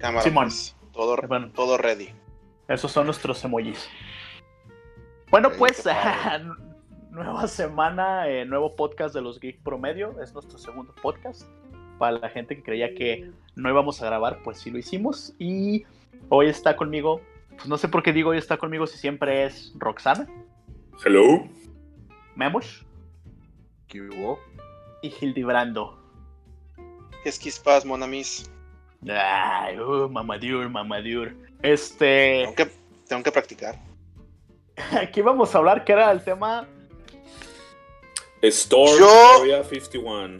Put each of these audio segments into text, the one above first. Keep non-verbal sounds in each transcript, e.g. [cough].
Cámara. Simón. pues, todo, Bueno. todo ready. Esos son nuestros emojis. Bueno, pues, [laughs] nueva semana, eh, nuevo podcast de los Geek Promedio. Es nuestro segundo podcast. Para la gente que creía que no íbamos a grabar, pues sí lo hicimos. Y hoy está conmigo, pues no sé por qué digo hoy está conmigo si siempre es Roxana, Hello. Memos ¿Qué hubo? y Hildebrando. ¿Qué es? Ay, uh, mamadur, mamadur. Este, Tengo que, tengo que practicar. [laughs] aquí vamos a hablar que era el tema Storm Yo- Area 51.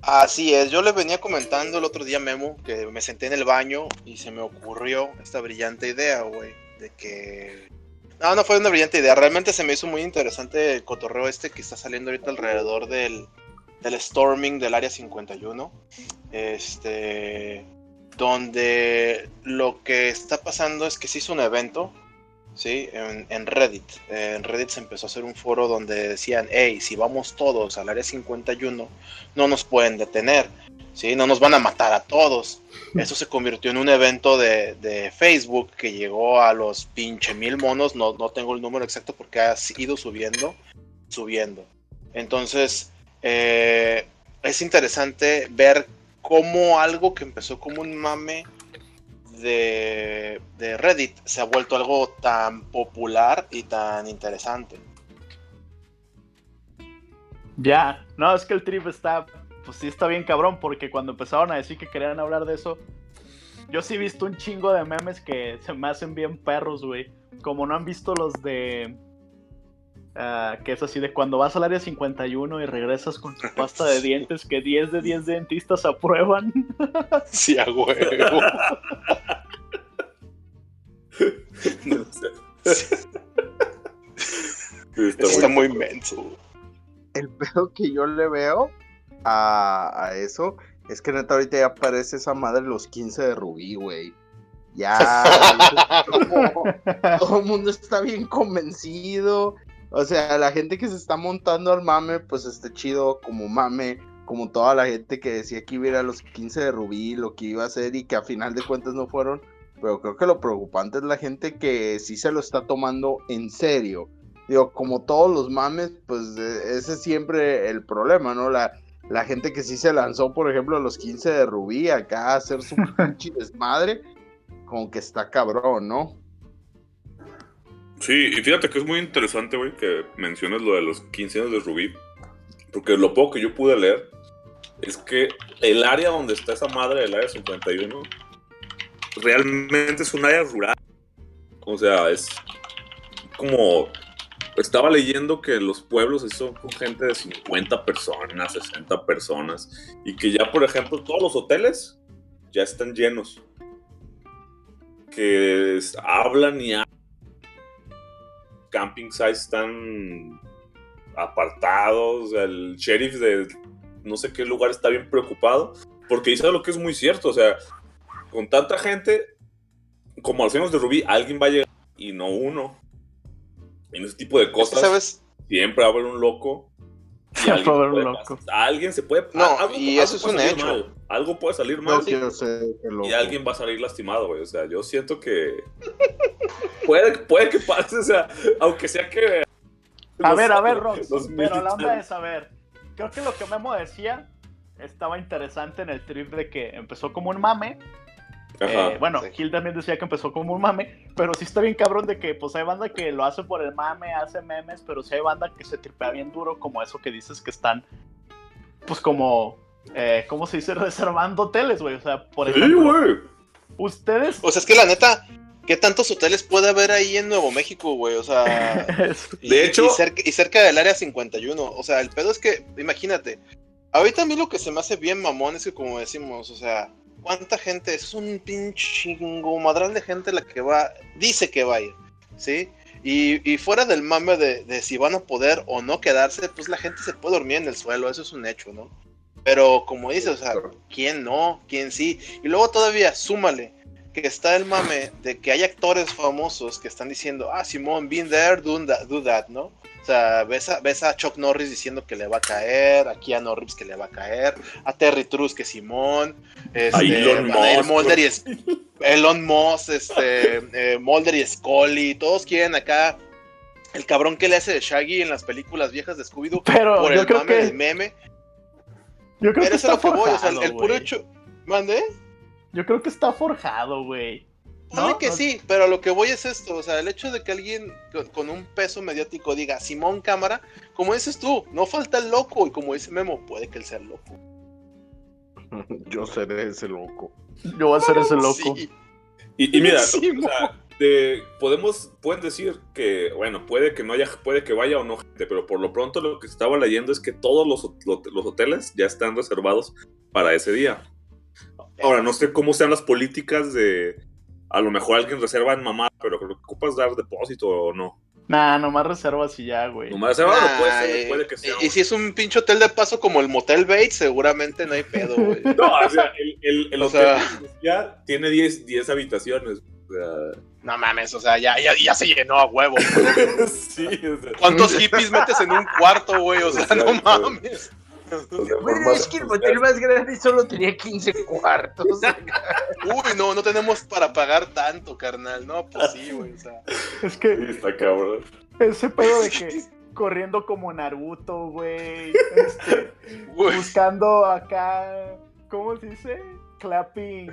Así es, yo le venía comentando el otro día, Memo, que me senté en el baño y se me ocurrió esta brillante idea, güey, de que... No, no fue una brillante idea, realmente se me hizo muy interesante el cotorreo este que está saliendo ahorita alrededor del, del storming del Área 51, este, donde lo que está pasando es que se hizo un evento, ¿sí? En, en Reddit. En Reddit se empezó a hacer un foro donde decían, hey, si vamos todos al Área 51, no nos pueden detener, ¿sí? No nos van a matar a todos. [laughs] Eso se convirtió en un evento de, de Facebook que llegó a los pinche mil monos, no, no tengo el número exacto porque ha ido subiendo, subiendo. Entonces, eh, es interesante ver cómo algo que empezó como un mame de, Reddit se ha vuelto algo tan popular y tan interesante. Ya, no, es que el trip está, pues sí está bien cabrón, porque cuando empezaron a decir que querían hablar de eso, yo sí he visto un chingo de memes que se me hacen bien perros, güey. Como no han visto los de... ah, que es así de cuando vas al área 51 y regresas con tu pasta de [laughs] Sí. dientes que 10 de 10 dentistas aprueban. [laughs] Sí, a huevo. Está Está muy- muy inmenso. El pedo que yo le veo a, a eso es que neta ahorita ya aparece esa madre los 15 de Rubí, güey. Ya. todo, [laughs] todo el mundo está bien convencido. O sea, la gente que se está montando al mame, pues está chido como mame. Como toda la gente que decía que iba a ir a los 15 de Rubí, lo que iba a hacer y que a final de cuentas no fueron. Pero creo que lo preocupante es la gente que sí se lo está tomando en serio. Digo, como todos los mames, pues eh, ese es siempre el problema, ¿no? La, la gente que sí se lanzó, por ejemplo, a los 15 de Rubí acá a hacer su [laughs] pinche desmadre, como que está cabrón, ¿no? Sí, y fíjate que es muy interesante, güey, que menciones lo de los 15 años de Rubí. Porque lo poco que yo pude leer es que el área donde está esa madre del área 51 realmente es un área rural. O sea, es como. Estaba leyendo que los pueblos son con gente de 50 personas, 60 personas. Y que ya, por ejemplo, todos los hoteles ya están llenos. Que hablan y hablan camping sites están apartados, el sheriff de no sé qué lugar está bien preocupado, porque dice lo que es muy cierto, o sea, con tanta gente, como a los años de Rubí, alguien va a llegar y no uno. En ese tipo de cosas ¿Sabes? siempre va a haber un loco. y Siempre [laughs] alguien va a haber un loco. alguien se puede... No, algo- y algo eso es un hecho. mal, Algo puede salir mal. Y alguien va a salir lastimado, güey. O sea, yo siento que. puede, puede que pase, o sea, aunque sea que. A los- ver, a ver, Rox, pero la onda es saber. Creo que lo que Memo decía estaba interesante en el trip de que empezó como un mame. Ajá. Eh, bueno, sí. Gil también decía que empezó como un mame, pero sí está bien cabrón de que pues hay banda que lo hace por el mame, hace memes, pero sí hay banda que se tripea bien duro, como eso que dices que están, pues como, eh, ¿cómo se dice? Reservando [laughs] hoteles, güey. O sea, por Sí, ejemplo, güey. ustedes... O sea, es que la neta, ¿qué tantos hoteles puede haber ahí en Nuevo México, güey? O sea, [laughs] y- De hecho- y cerca, y cerca del área 51. O sea, el pedo es que, imagínate, ahorita a mí lo que se me hace bien mamón es que, como decimos, o sea, ¿cuánta gente? Es un pinche chingo madral de gente la que va, dice que va a ir, ¿sí? Y, y fuera del mame de, de si van a poder o no quedarse, pues la gente se puede dormir en el suelo, eso es un hecho, ¿no? Pero como dices, o sea, ¿quién no? ¿Quién sí? Y luego todavía, súmale que está el mame de que haya actores famosos que están diciendo, ah, Simón, been there, do that, do that, ¿no? O sea, ves a, ves a Chuck Norris diciendo que le va a caer, a Keanu Reeves que le va a caer, a Terry Truss que Simón, este, Elon Musk, Mulder y Es- Elon Musk, este, eh, Mulder y Scully, todos quieren acá el cabrón que le hace de Shaggy en las películas viejas de Scooby-Doo Pero por yo el creo mame que. del meme. Yo creo Pero que eso está a lo que voy, o sea, el, forjado, el puro güey. hecho. ¿Mande? Yo creo que está forjado, güey. ¿No? que No- sí, pero a lo que voy es esto, o sea, el hecho de que alguien con, con un peso mediático diga Simón Cámara, como dices tú, no falta el loco, y como dice Memo, puede que él sea el loco. [laughs] Yo seré ese loco. Yo voy a ser ese [laughs] loco. Sí. Y, y mira, [laughs] Sí, o sea, de- podemos, pueden decir que, bueno, puede que no haya, puede que vaya o no gente, pero por lo pronto lo que estaba leyendo es que todos los, los hoteles ya están reservados para ese día. Ahora, no sé cómo sean las políticas de, a lo mejor alguien reserva en mamá, pero creo que ocupas dar depósito o no. Nah, nomás reservas y ya, güey. Nomás reserva, Nah, puede, ser, eh, puede que sea. y, y si es un pinche hotel de paso como el Motel Bates, seguramente no hay pedo, güey. [laughs] No, o sea, el, el, el O hotel sea- ya tiene 10 10 habitaciones. O sea, No mames, o sea, ya, ya, ya se llenó a huevo. [laughs] sí, o sea, ¿Cuántos hippies metes en un cuarto, güey? O sea, no mames. o sea, por Bueno, más- es que el motel más grande solo tenía 15 cuartos. Uy, no, no tenemos para pagar tanto, carnal. No, pues sí, güey. O sea, Es Sí, que está cabrón. ese pedo de que corriendo como Naruto, güey. Este, güey. buscando acá. ¿Cómo se dice? Clapping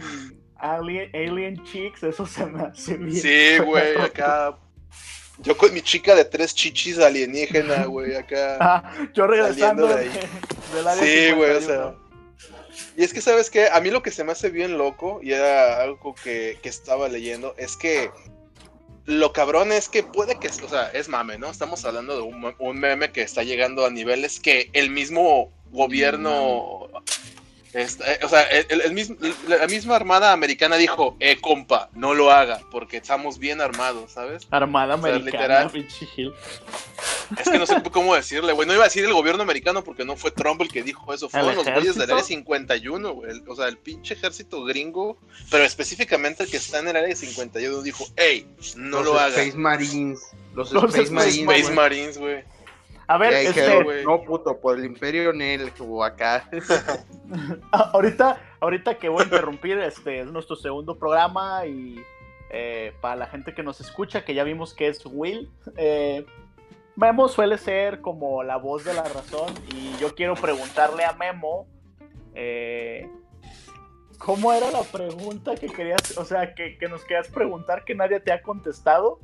alien, alien chicks. Eso se me hace bien. Sí, güey, acá. Yo con mi chica de tres chichis alienígena, güey, acá. [laughs] Ah, yo regresando de de ahí. del área Sí, güey, o 51. sea. Y es que, ¿sabes qué? A mí lo que se me hace bien loco, y era algo que, que estaba leyendo, es que lo cabrón es que puede que, o sea, es mame, ¿no? Estamos hablando de un, me- un meme que está llegando a niveles que el mismo gobierno, eh, o sea, el, el mismo, la misma armada americana dijo, eh, compa, no lo haga, porque estamos bien armados, ¿sabes? Armada O sea, americana, literal. Es que no sé cómo decirle, güey. No iba a decir el gobierno americano porque no fue Trump el que dijo eso. Fueron ¿El los güeyes del área 51, güey. O sea, el pinche ejército gringo, pero específicamente el que está en el área 51 dijo, hey, no los lo hagas. Space Marines. Los, Los Space, Space Marines. Güey. A ver, este, no, puto, por el Imperio Nel, o acá. [laughs] [laughs] Ah, ahorita, ahorita que voy a interrumpir, este es nuestro segundo programa y eh, para la gente que nos escucha, que ya vimos que es Will, eh, Memo suele ser como la voz de la razón y yo quiero preguntarle a Memo, eh, ¿cómo era la pregunta que querías, o sea, que, que nos querías preguntar que nadie te ha contestado?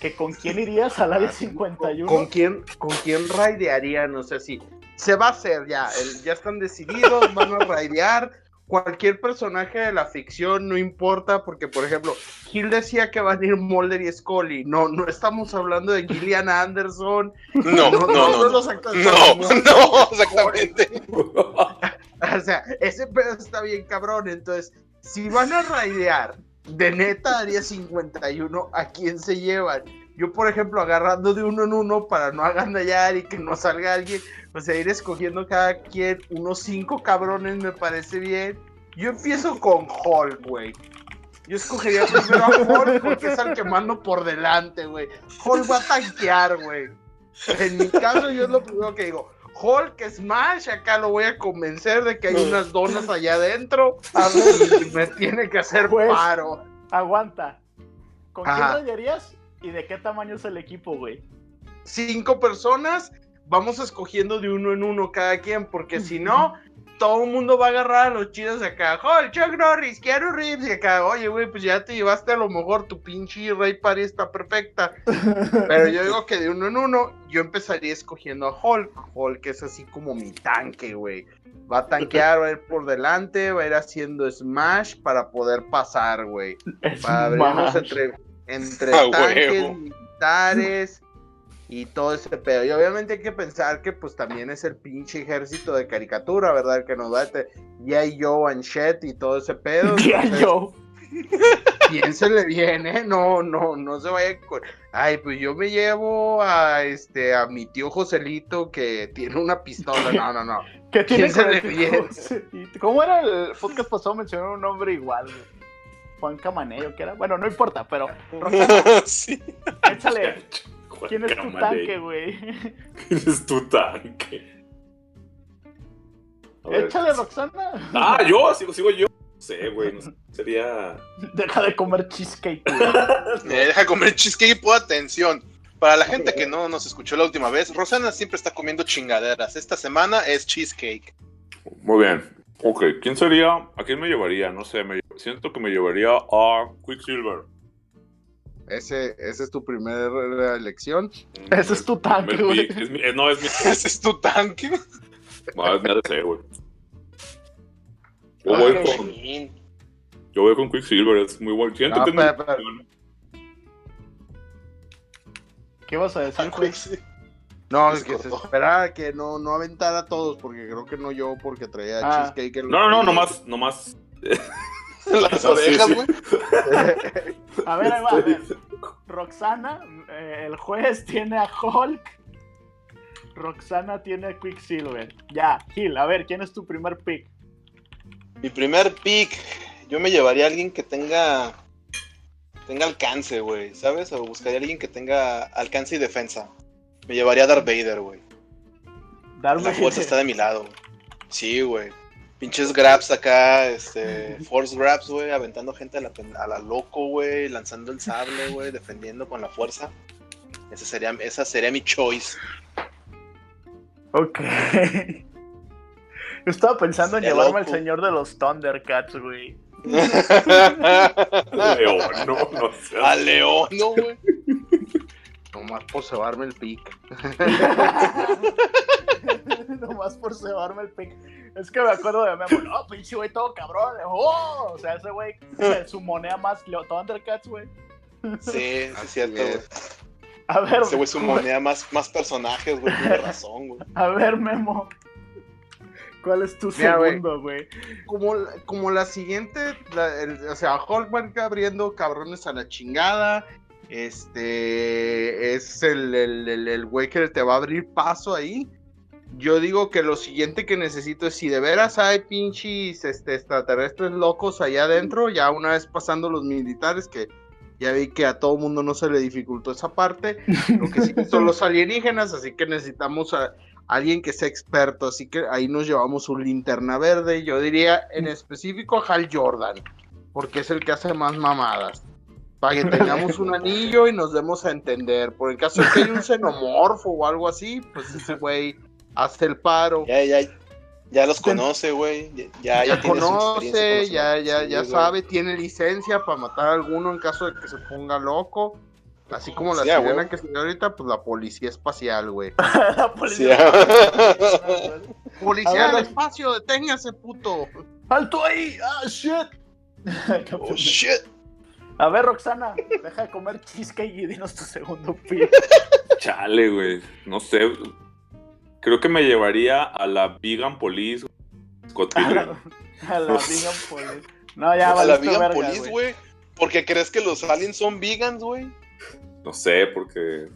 ¿Que con quién irías al área 51? ¿Con quién, con quién raidearían? O sea, sí. Se va a hacer ya. el- ya están decididos, van a raidear. Cualquier personaje de la ficción, no importa, porque por ejemplo, Gil decía que van a ir Mulder y Scully. No, no estamos hablando de Gillian Anderson. No, no, no. No, actores. no, [laughs] no, exactamente. [laughs] O sea, ese pedo está bien cabrón. Entonces, si van a raidear de neta área 51, ¿a quién se llevan? Yo, por ejemplo, agarrando de uno en uno para no agandallar y que no salga alguien, o sea, ir escogiendo cada quien unos cinco cabrones me parece bien. Yo empiezo con Hulk, güey. Yo escogería primero a Hulk porque es el que mando por delante, güey. Hulk va a tanquear, güey. En mi caso, yo es lo primero que digo. Hulk, Smash, acá lo voy a convencer de que hay unas donas allá adentro [laughs] y me tiene que hacer Pues, paro. Aguanta. ¿Con quién Ajá. rayarías y de qué tamaño es el equipo, güey? Cinco personas, vamos escogiendo de uno en uno cada quien, porque si no, [laughs] todo el mundo va a agarrar a los chidos acá. Hulk, Chuck Norris, Keanu Reeves, y acá, oye, güey, pues ya te llevaste a lo mejor tu pinche Rey Party está perfecta. [laughs] Pero yo digo que de uno en uno, yo empezaría escogiendo a Hulk. Hulk es así como mi tanque, güey. Va a tanquear, va a ir por delante, va a ir haciendo smash para poder pasar, güey. Es [laughs] Para abrirnos entre, entre A tanques, huevo. militares y todo ese pedo. Y obviamente hay que pensar que pues también es el pinche ejército de caricatura, ¿verdad? El que nos va a ya Joe and Shet y todo ese pedo. [laughs] Ya Entonces, yo. [laughs] piénsele bien, ¿eh? No, no, no se vaya con... Ay, pues yo me llevo a este a mi tío Joselito que tiene una pistola. No, no, no. [laughs] ¿Qué tiene el bien. ¿Cómo era el podcast pasado? Mencionaron un nombre igual, güey. Juan Camanello, que era. Bueno, no importa, pero. Roxana, sí. échale. [laughs] ¿Quién es tu tanque, güey? ¿Quién es tu tanque? Échale, Roxana. Ah, yo, [laughs] sigo, sigo yo. No sé, güey. no sé. Sería. Deja de comer cheesecake, güey. [laughs] Eh, deja comer cheesecake y pon atención. Para la gente que no nos escuchó la última vez, Rosana siempre está comiendo chingaderas. Esta semana es cheesecake. Muy bien. Ok, ¿quién sería? ¿A quién me llevaría? No sé, me siento que me llevaría a Quicksilver. Ese, esa es tu primera elección. Ese es tu tanque, Es mi- güey. es mi- eh, no, es mi. [laughs] ¿Ese es tu tanque? No, es mi ADC, güey. Yo Ah, voy con, yo voy con Quicksilver, es muy bueno. Siento No, pero- pero- ¿Qué vas a decir, güey? Sí. No, es que se esperaba que no, no aventara a todos, porque creo que no yo, porque traía Ah. cheesecake. en No, no, no, nomás, nomás. [laughs] [laughs] Las orejas, güey. [laughs] A ver, ahí va, a ver. Roxana, eh, el juez tiene a Hulk. Roxana tiene a Quicksilver. Ya, Gil, a ver, ¿quién es tu primer pick? Mi primer pick, yo me llevaría a alguien que tenga tenga alcance, güey, ¿sabes? O buscaría a alguien que tenga alcance y defensa. Me llevaría a Darth Vader, güey. Darth La fuerza está de mi lado. Sí, güey. Pinches grabs acá, este, force grabs, güey, aventando gente a la, pen- a la loco, güey, lanzando el sable, güey, defendiendo con la fuerza. Esa sería, esa sería mi choice. Ok. Yo estaba pensando en llevarme al señor de los Thundercats, güey. [laughs] León, no, no seas- a León, ¿no, güey? Nomás por cebarme el pick. [laughs] Nomás por cebarme el pick. Es que me acuerdo de Memo. No, pinche güey, todo cabrón. ¡Oh! O sea, ese güey se [laughs] sumonea más Leo- Thundercats, güey. Sí, sí, [laughs] cierto, güey. A ver, Ese güey sumonea más, más personajes, güey, tiene razón, güey. a ver, Memo. ¿Cuál es tu Mira, segundo, güey? Como, como la siguiente, la- el- o sea, Hulk va abriendo cabrones a la chingada. Este es el, el, el- el que te va a abrir paso ahí. Yo digo que lo siguiente que necesito es si de veras hay pinches este, extraterrestres locos allá adentro, ya una vez pasando los militares, que ya vi que a todo mundo no se le dificultó esa parte. Lo que sí son los alienígenas, así que necesitamos a alguien que sea experto. Así que ahí nos llevamos un linterna verde. Yo diría en específico a Hal Jordan, porque es el que hace más mamadas. Para que tengamos un [laughs] anillo y nos demos a entender. Por el caso de que hay un xenomorfo o algo así, pues ese güey hace el paro. Ya, ya, ya los conoce, güey. Ya, ya, Ya, tiene su conoce, experiencia ya, con ya, Sí, ya güey. sabe, tiene licencia para matar a alguno en caso de que se ponga loco. Así como la Sí, sirena que se ve ahorita, pues la policía espacial, güey. [laughs] La Sí, [laughs] policía. Policía A ver, del espacio, deténgase, puto. ¡Alto ahí! ¡Ah, shit! Oh, shit. A ver, Roxana, deja de comer cheesecake y dinos tu segundo pick. Chale, güey. No sé. Creo que me llevaría a la Vegan Police. Scott A la, a la Vegan Police. No, ya a la vegan verga, police, güey. güey. Porque crees que los aliens son vegans, güey. No sé, porque.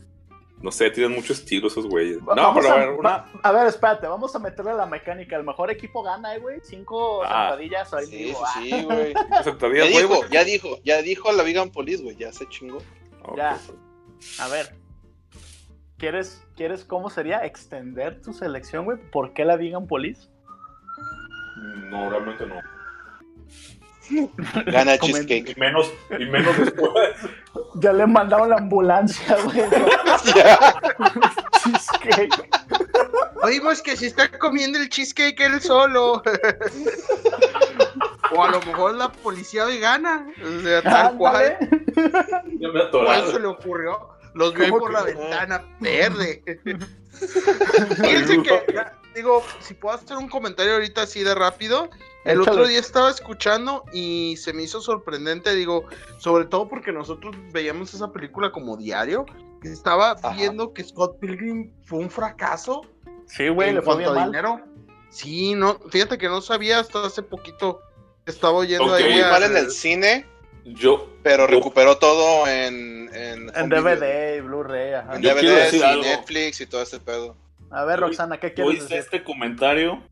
No sé, tienen mucho estilo esos güeyes. No, Vamos pero a, a ver, una- va- a ver, espérate, vamos a meterle la mecánica. El mejor equipo gana, eh, güey. Cinco Ah, sentadillas ahí Sí, sí, sí, güey. [laughs] Ya dijo, güey? ya dijo, ya dijo a la vegan police, güey. Ya se chingó. Ya. Ah, A ver. ¿Quieres, ¿Quieres cómo sería extender tu selección, güey? ¿Por qué la Vegan Police? No, realmente no. [laughs] Gana cheesecake. Y menos, y menos después. Ya le mandaron la ambulancia, güey. Ya. [laughs] Cheesecake. Oímos que se está comiendo el cheesecake él solo. o a lo mejor la policía vegana. O sea, tal cual. Ándale. Ya me ¿Cuál se atoraron. le ocurrió? Los vi ¿Cómo por que la no? ventana verde. Fíjense que, ya, digo, si puedo hacer un comentario ahorita así de rápido. El Échale. otro día estaba escuchando y se me hizo sorprendente, digo, sobre todo porque nosotros veíamos esa película como diario. que Estaba Ajá. viendo que Scott Pilgrim fue un fracaso Sí, güey, le fue bien mal. dinero. Sí, no, fíjate que no sabía hasta hace poquito. Estaba oyendo ahí. A- mal en el cine, Yo, pero Yo- recuperó todo en, en, En home video, DVD y Blu-ray, ajá. En Yo DVDs decir y algo. Netflix y todo ese pedo. A ver, Yo- Roxana, ¿qué yo quieres hice decir? este comentario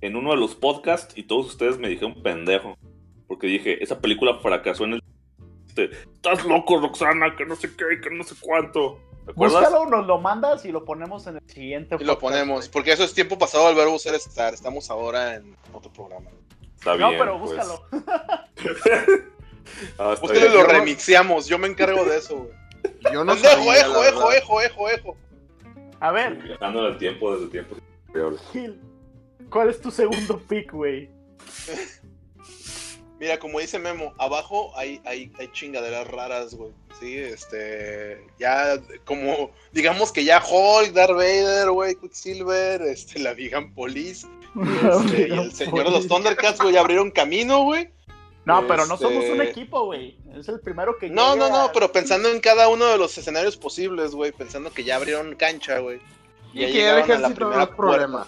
en uno de los podcasts y todos ustedes me dijeron pendejo. porque dije, esa película fracasó en el... este, Estás loco, Roxana, que no sé qué, que no sé cuánto. ¿Te acuerdas? Búscalo, nos lo mandas y lo ponemos en el siguiente. Y lo podcast, ponemos, güey. porque eso es tiempo pasado del verbo ser estar. Estamos ahora en otro programa. Está No, bien, pero pues. búscalo. [laughs] [laughs] Ah, está Ustedes bien. lo Yo- remixiamos, yo me encargo de eso, güey. Yo no sabía, ejo, ejo, ejo, ejo, ejo. A ver, Viajando en el tiempo desde tiempos. Gil, ¿cuál es tu segundo pick, güey? [laughs] Mira, como dice Memo, abajo hay, hay, hay chingaderas raras, güey. Sí, este. Ya, como. Digamos que ya Hulk, Darth Vader, güey, Quicksilver, este, la Vegan Police. [laughs] este, y el señor de los Thundercats, güey, ya abrieron camino, güey. No, pero no Este- somos un equipo, güey. Es el primero que No, no, no, a- pero pensando en cada uno de los escenarios posibles, güey. Pensando que ya abrieron cancha, güey. Y ya que el llegaron a la ejército no primera es problema.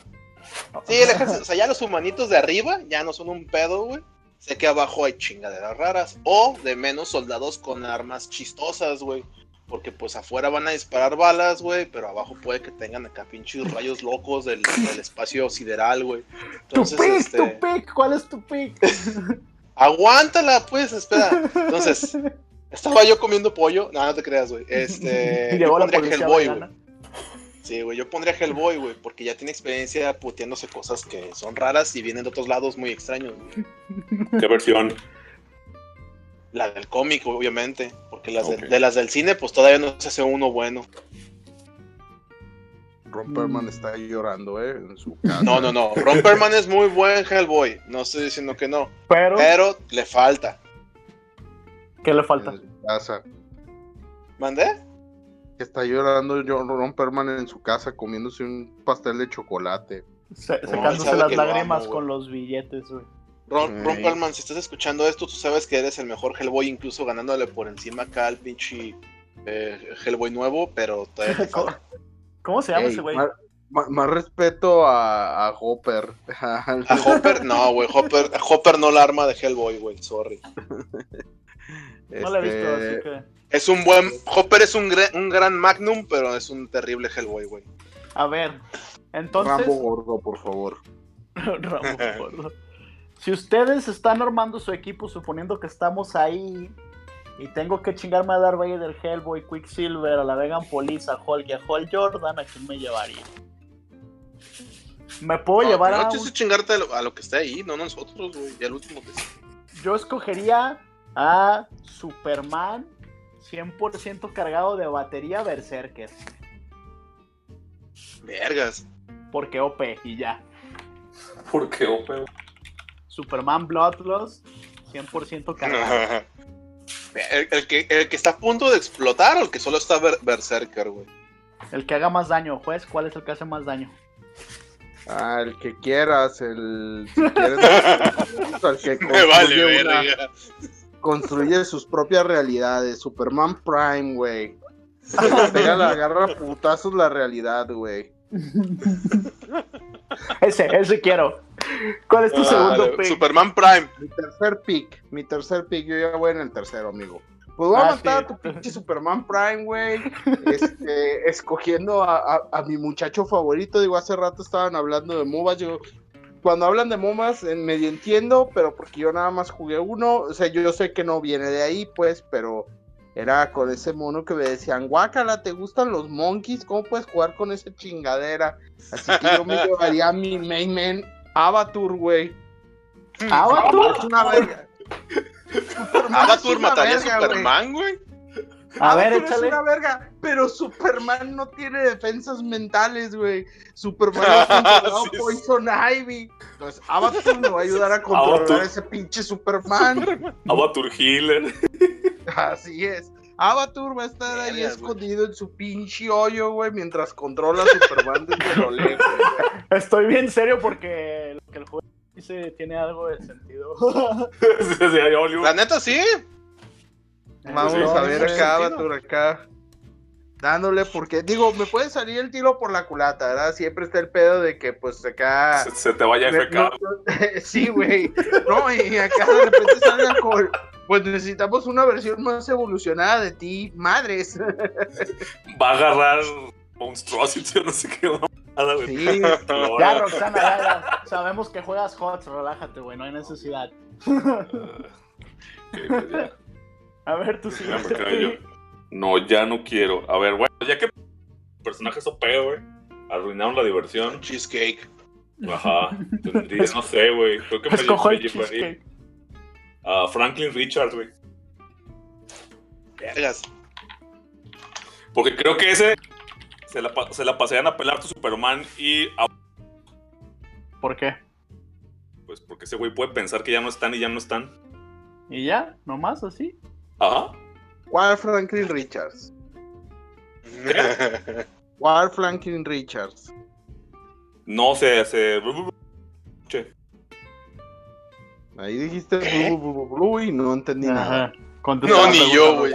Sí, el ejército, o sea, ya los humanitos de arriba ya no son un pedo, güey. Sé que abajo hay chingaderas raras. O de menos soldados con armas chistosas, güey. Porque pues afuera van a disparar balas, güey. Pero abajo puede que tengan acá pinches rayos locos del, del espacio sideral, güey. Tu pick, este, tu pick, ¿cuál es tu pick? [laughs] aguántala, pues, espera. Entonces, [laughs] estaba yo comiendo pollo. No, no te creas, güey. Este. [laughs] Yo la pondría Hellboy, güey. Sí, güey, yo pondría Hellboy, güey, porque ya tiene experiencia puteándose cosas que son raras y vienen de otros lados muy extraños. güey. ¿Qué versión? La del cómic, obviamente, porque las de- de, las del cine, pues todavía no se hace uno bueno. Romperman Mm. está llorando, ¿eh? En su casa. No, no, no. Romperman es muy buen Hellboy, no estoy diciendo que no, Pero, pero le falta. ¿qué le falta? En su casa. ¿Mandé? Que está llorando yo, Romperman en su casa comiéndose un pastel de chocolate. Se- secándose las lágrimas amo, con los billetes, güey. Ron. Romperman, si estás escuchando esto, tú sabes que eres el mejor Hellboy, incluso ganándole por encima acá al pinche eh, Hellboy nuevo, pero todavía te ¿Cómo, [laughs] falta. Cómo se llama Ey, ese güey? Más, más- más respeto a, a Hopper. [laughs] A Hopper, no, güey, Hopper, Hopper no la arma de Hellboy, güey, sorry. No lo he visto, Este, así que. Es un buen. Hopper es un, gre- un gran Magnum, pero es un terrible Hellboy, güey. A ver, entonces. Rambo gordo, por favor. [laughs] Rambo [laughs] gordo. Si ustedes están armando su equipo suponiendo que estamos ahí y tengo que chingarme a Darth Vader, Hellboy, Quicksilver, a la Vegan Police, a Hulk y a Hulk Jordan, ¿a quién me llevaría? Me puedo llevar no, a no un- chingarte a lo, a lo que esté ahí, no nosotros, güey. El último que sí. Yo escogería a Superman 100% cargado de batería Berserker. Vergas. Porque OP y ya. ¿Por qué, Ope? Superman Bloodlust 100% [laughs] cargado. El, el que, el que está a punto de explotar o el que solo está ber- Berserker, güey. El que haga más daño, juez, ¿cuál es el que hace más daño? Ah, el que quieras, el. Si [laughs] quieres, el que Me vale, construye, una- verga. construye sus propias realidades. Superman Prime, güey. Le [laughs] Pega la agarra a putazos la realidad, güey. Ese, ese quiero. ¿Cuál es tu Ah, segundo pick? Superman Prime. Mi tercer pick, mi tercer pick, yo ya voy en el tercero, amigo. Pues voy a Ah, matar sí. a tu pinche Superman Prime, güey. Este, [laughs] escogiendo a, a- a mi muchacho favorito. Digo, hace rato estaban hablando de MOBAs. Yo, cuando hablan de MOBAs, eh, medio entiendo, pero porque yo nada más jugué uno. O sea, yo, yo sé que no viene de ahí, pues, pero era con ese mono que me decían, guácala, ¿te gustan los monkeys? ¿Cómo puedes jugar con esa chingadera? Así que yo me [laughs] llevaría a mi main man, Avatur, güey. Avatar. Es una verga. [laughs] Es una mataría a. Superman, güey. A ver, échale. Es una verga, pero Superman no tiene defensas mentales, güey. Superman ha controlado [laughs] Sí, sí. Poison Ivy. Entonces, Avatar me va a ayudar a controlar Avatar. ese pinche Superman. Avatar Healer. Así es. Avatar va a estar ahí güey. escondido en su pinche hoyo, güey, mientras controla a Superman desde lo lejos. Estoy bien serio porque lo que el juego dice tiene algo de sentido. [laughs] La neta, sí. Vamos Sí, a ver acá. Avatar, acá. Dándole, porque, digo, me puede salir el tiro por la culata, ¿verdad? Siempre está el pedo de que, pues, acá... Se, se te vaya a FK. No, no, [laughs] sí, güey. No, y acá de repente salga con. Pues necesitamos una versión más evolucionada de ti, madres. Va a agarrar Monstrosity o no sé qué. Nada, güey. Sí, Ya, Roxana, ya, ya. Sabemos que juegas HOTS, relájate, güey, no hay necesidad. Ok, pues ya. A ver, tú yo. No, ya no quiero. A ver, bueno, ya que personajes OP, güey, arruinaron la diversión. Cheesecake. Ajá, no sé, güey. Creo que me, me el llevaría a Franklin Richards, güey. Vergas. Porque creo que ese se la, se la pasarían a pelar tu Superman y a- ¿Por qué? pues porque ese güey puede pensar que ya no están y ya no están. ¿Y ya? ¿Nomás así? Ajá. ¿Cuál Franklin Richards? ¿Cuál Franklin Richards? No se se Che. Ahí dijiste blu, blu, blu, blu, y no entendí nada. Ajá. No, ni yo, güey.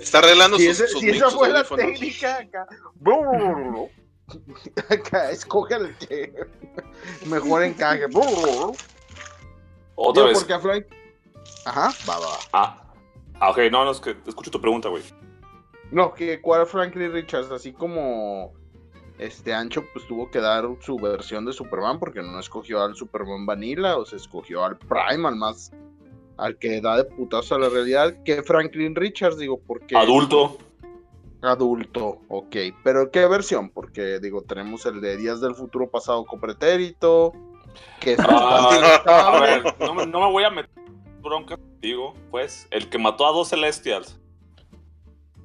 Está arreglando Si, sus, ese- sus si esa fue la técnica acá. Blu, blu, blu, blu. [laughs] Acá, escoge el que mejor encaje. Blu, blu, blu. Otra Digo, vez. porque a Frank. Ajá, va, va. va. Ah. Ah, ok, no, no, es que escucho tu pregunta, güey. No, que cuál Franklin Richards, así como este Ancho, pues tuvo que dar su versión de Superman porque no escogió al Superman Vanilla, o se escogió al Prime, al más, al que da de putazo a la realidad, que Franklin Richards, digo, porque Adulto. adulto, ok, pero ¿qué versión? Porque digo, tenemos el de Días del Futuro Pasado con pretérito, que es Ah, a ver, no, me- no me voy a meter bronca contigo, pues. El que mató a dos Celestials.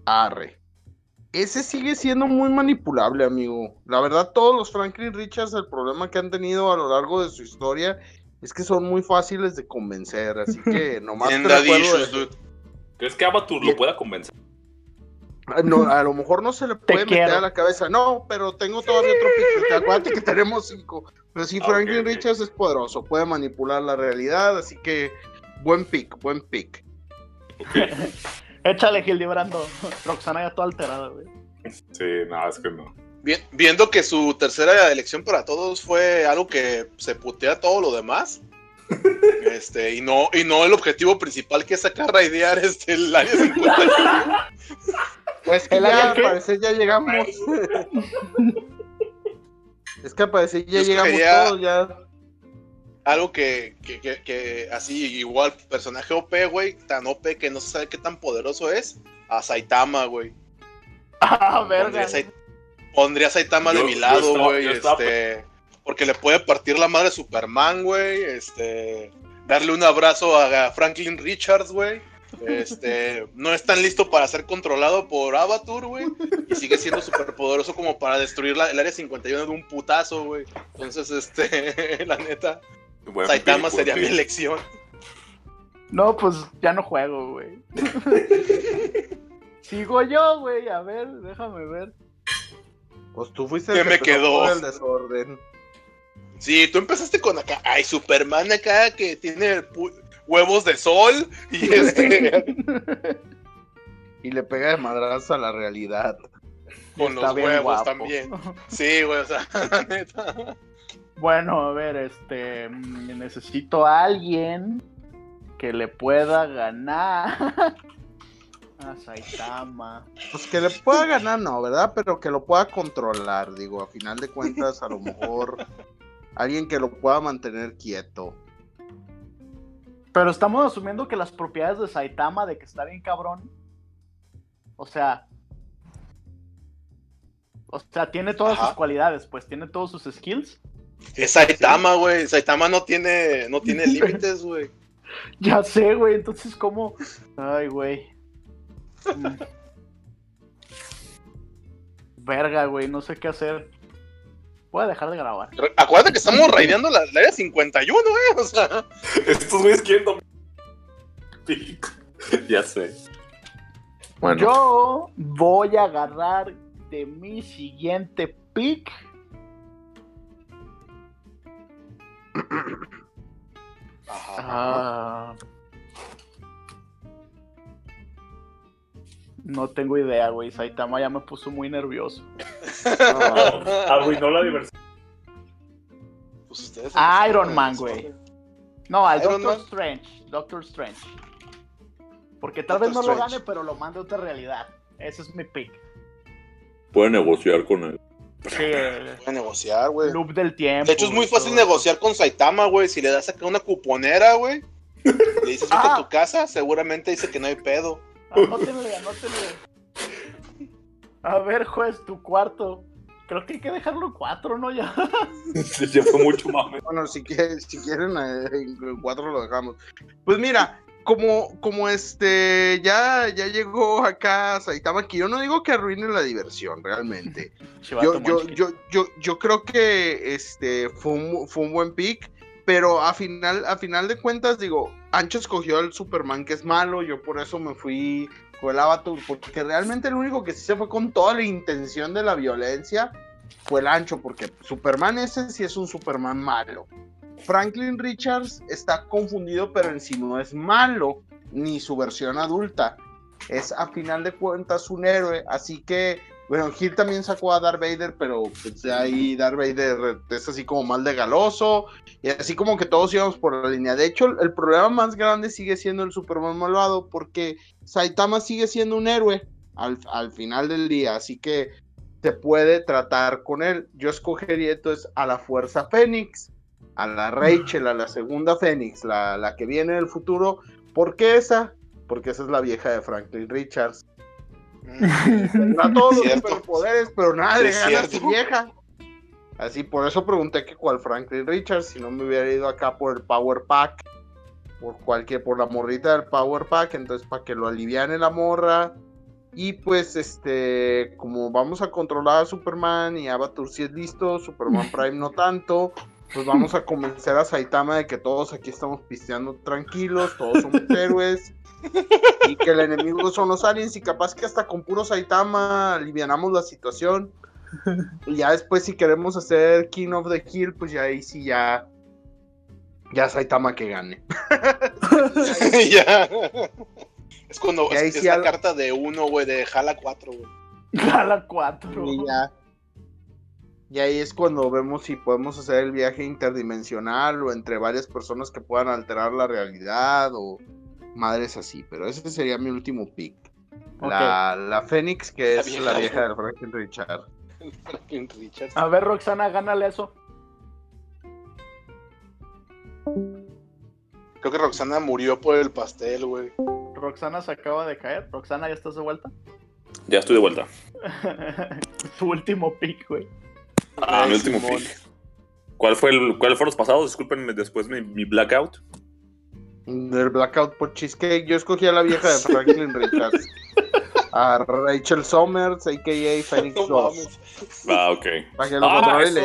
Arre. Ese sigue siendo muy manipulable, amigo. La verdad, todos los Franklin Richards, el problema que han tenido a lo largo de su historia es que son muy fáciles de convencer. Así que [laughs] nomás te issues, de-. ¿Crees que Avatar lo pueda convencer? Ah, no, a lo mejor no se le puede meter quiero. a la cabeza. No, pero tengo todavía otro piquete. Acuérdate que tenemos cinco. Pero sí, Ah, Franklin. Richards es poderoso. Puede manipular la realidad. Así que buen pick, buen pick. [laughs] Échale, Gildibrando. Roxana ya toda alterada, güey. Sí, no, es que no. Vi- Viendo que su tercera elección para todos fue algo que se putea todo lo demás. [laughs] Este, y no, y no el objetivo principal que es sacar raidear este el área 51. Pues que ¿El ya, área al parecer ya llegamos. [laughs] es que al parecer ya Yo llegamos escogería- todos, ya. Algo que, que, que, que así, igual, personaje OP, güey, tan OP que no se sabe qué tan poderoso es, a Saitama, güey. Ah, verga. Pondría, a Saitama Yo- de mi lado, güey, este, porque le puede partir la madre a Superman, güey, este, darle un abrazo a Franklin Richards, güey. Este, [laughs] no es tan listo para ser controlado por Avatar, güey, y sigue siendo súper poderoso como para destruir la- el área 51 de un putazo, güey. Entonces, este, [laughs] la neta, Buen Saitama sería mi elección. No, pues ya no juego, güey. [laughs] Sigo yo, güey. A ver, déjame ver. Pues tú fuiste ¿Qué el que me empezó quedó? todo el desorden. Sí, tú empezaste con acá, ay, Superman acá que tiene huevos de sol y [laughs] este Y le pega de madrazo a la realidad. con Está los huevos guapo. también. [laughs] Sí, güey, o sea, la neta. Bueno, a ver, este. mm, Necesito a alguien que le pueda ganar. A [laughs] Saitama. Pues que le pueda ganar, no, ¿verdad? Pero que lo pueda controlar, digo, a final de cuentas, a lo mejor alguien que lo pueda mantener quieto. Pero estamos asumiendo que las propiedades de Saitama de que está bien cabrón. O sea. O sea, tiene todas Ajá. sus cualidades, pues tiene todos sus skills. Es Saitama, güey. Saitama no tiene, no tiene [laughs] límites, güey. Ya sé, güey. Entonces, ¿cómo? Ay, güey. Mm. Verga, güey. No sé qué hacer. Voy a dejar de grabar. Acuérdate que estamos raideando la, la área 51, güey. O sea, [laughs] Estos güeyes quieren [laughs] ya sé. Bueno, Yo voy a agarrar de mi siguiente pick. Ajá. Ah. No tengo idea, güey. Saitama ya me puso muy nervioso. arruinó la diversión. Pues ustedes Ah, Iron Man, güey. No, al Iron Doctor Man. Strange. Doctor Strange. Porque tal Doctor vez no lo gane, pero lo mande a otra realidad. Ese es mi pick. Puede negociar con él. Sí, a negociar, güey. loop del tiempo. De hecho, es muy fácil todo. negociar con Saitama, güey. Si le das acá una cuponera, güey. Le dices, vete a Ah. tu casa, seguramente dice que no hay pedo. Anótenle, anótenle. A ver, juez, tu cuarto. Creo que hay que dejarlo en cuatro, ¿no? Ya. [laughs] ya fue mucho más. Bueno, si, quieren, si quieren, eh, en cuatro lo dejamos. Pues mira, como, como este, ya, ya llegó acá Saitama, que yo no digo que arruine la diversión, realmente. [laughs] Yo, yo, yo, yo, yo creo que este fue un, fue un buen pick, pero a final, a final de cuentas, digo, Ancho escogió al Superman que es malo, yo por eso me fui con el Avatar, porque realmente el único que sí se fue con toda la intención de la violencia fue el Ancho, porque Superman ese sí es un Superman malo. Franklin Richards está confundido, pero en sí no es malo, ni su versión adulta. Es a final de cuentas un héroe, así que bueno, Hill también sacó a Darth Vader, pero pues ahí Darth Vader es así como mal de galoso, y así como que todos íbamos por la línea. De hecho, el, el problema más grande sigue siendo el Superman malvado, porque Saitama sigue siendo un héroe al, al final del día, así que se puede tratar con él. Yo escogería entonces a la Fuerza Fénix, a la Rachel, a la segunda Fénix, la, la que viene del futuro. ¿Por qué esa? Porque esa es la vieja de Franklin Richards. [laughs] Mm. Tendrá todos los superpoderes, pero nada le gana a su vieja. Así, por eso pregunté que cuál Franklin Richards, si no me hubiera ido acá por el Power Pack, por cualquier, por la morrita del Power Pack, entonces para que lo aliviane la morra. Y pues, este, como vamos a controlar a Superman y Avatar si es listo, Superman [laughs] Prime no tanto, pues vamos a convencer a Saitama de que todos aquí estamos pisteando tranquilos, todos somos [laughs] héroes y que el enemigo son los aliens y capaz que hasta con puro Saitama alivianamos la situación. Y ya después si queremos hacer King of the Hill, pues ya ahí sí ya ya Saitama que gane. [laughs] ya. Es cuando Y ahí es, la carta de uno, güey, de Jala 4, güey. Gala 4. Y ya. Y ahí es cuando vemos si podemos hacer el viaje interdimensional o entre varias personas que puedan alterar la realidad o madres así. Pero ese sería mi último pick. La, la Fénix, que La es vieja. la vieja de Franklin Richard. [laughs] Franklin Richards. A ver, Roxana, gánale eso. Creo que Roxana murió por el pastel, güey. Roxana se acaba de caer. Roxana, ¿ya estás de vuelta? Ya estoy de vuelta. [laughs] tu último pick, güey. Ah, Ay, mi último Simón. pick. ¿Cuál fue el, ¿Cuáles fueron los pasados? Disculpen después mi, mi blackout. Del Blackout por Cheesecake, yo escogí a la vieja de [laughs] Franklin Richards. A Rachel Summers, a.k.a. [laughs] Phoenix No 2. mames. Ah, ok. Para que lo Ah, eso.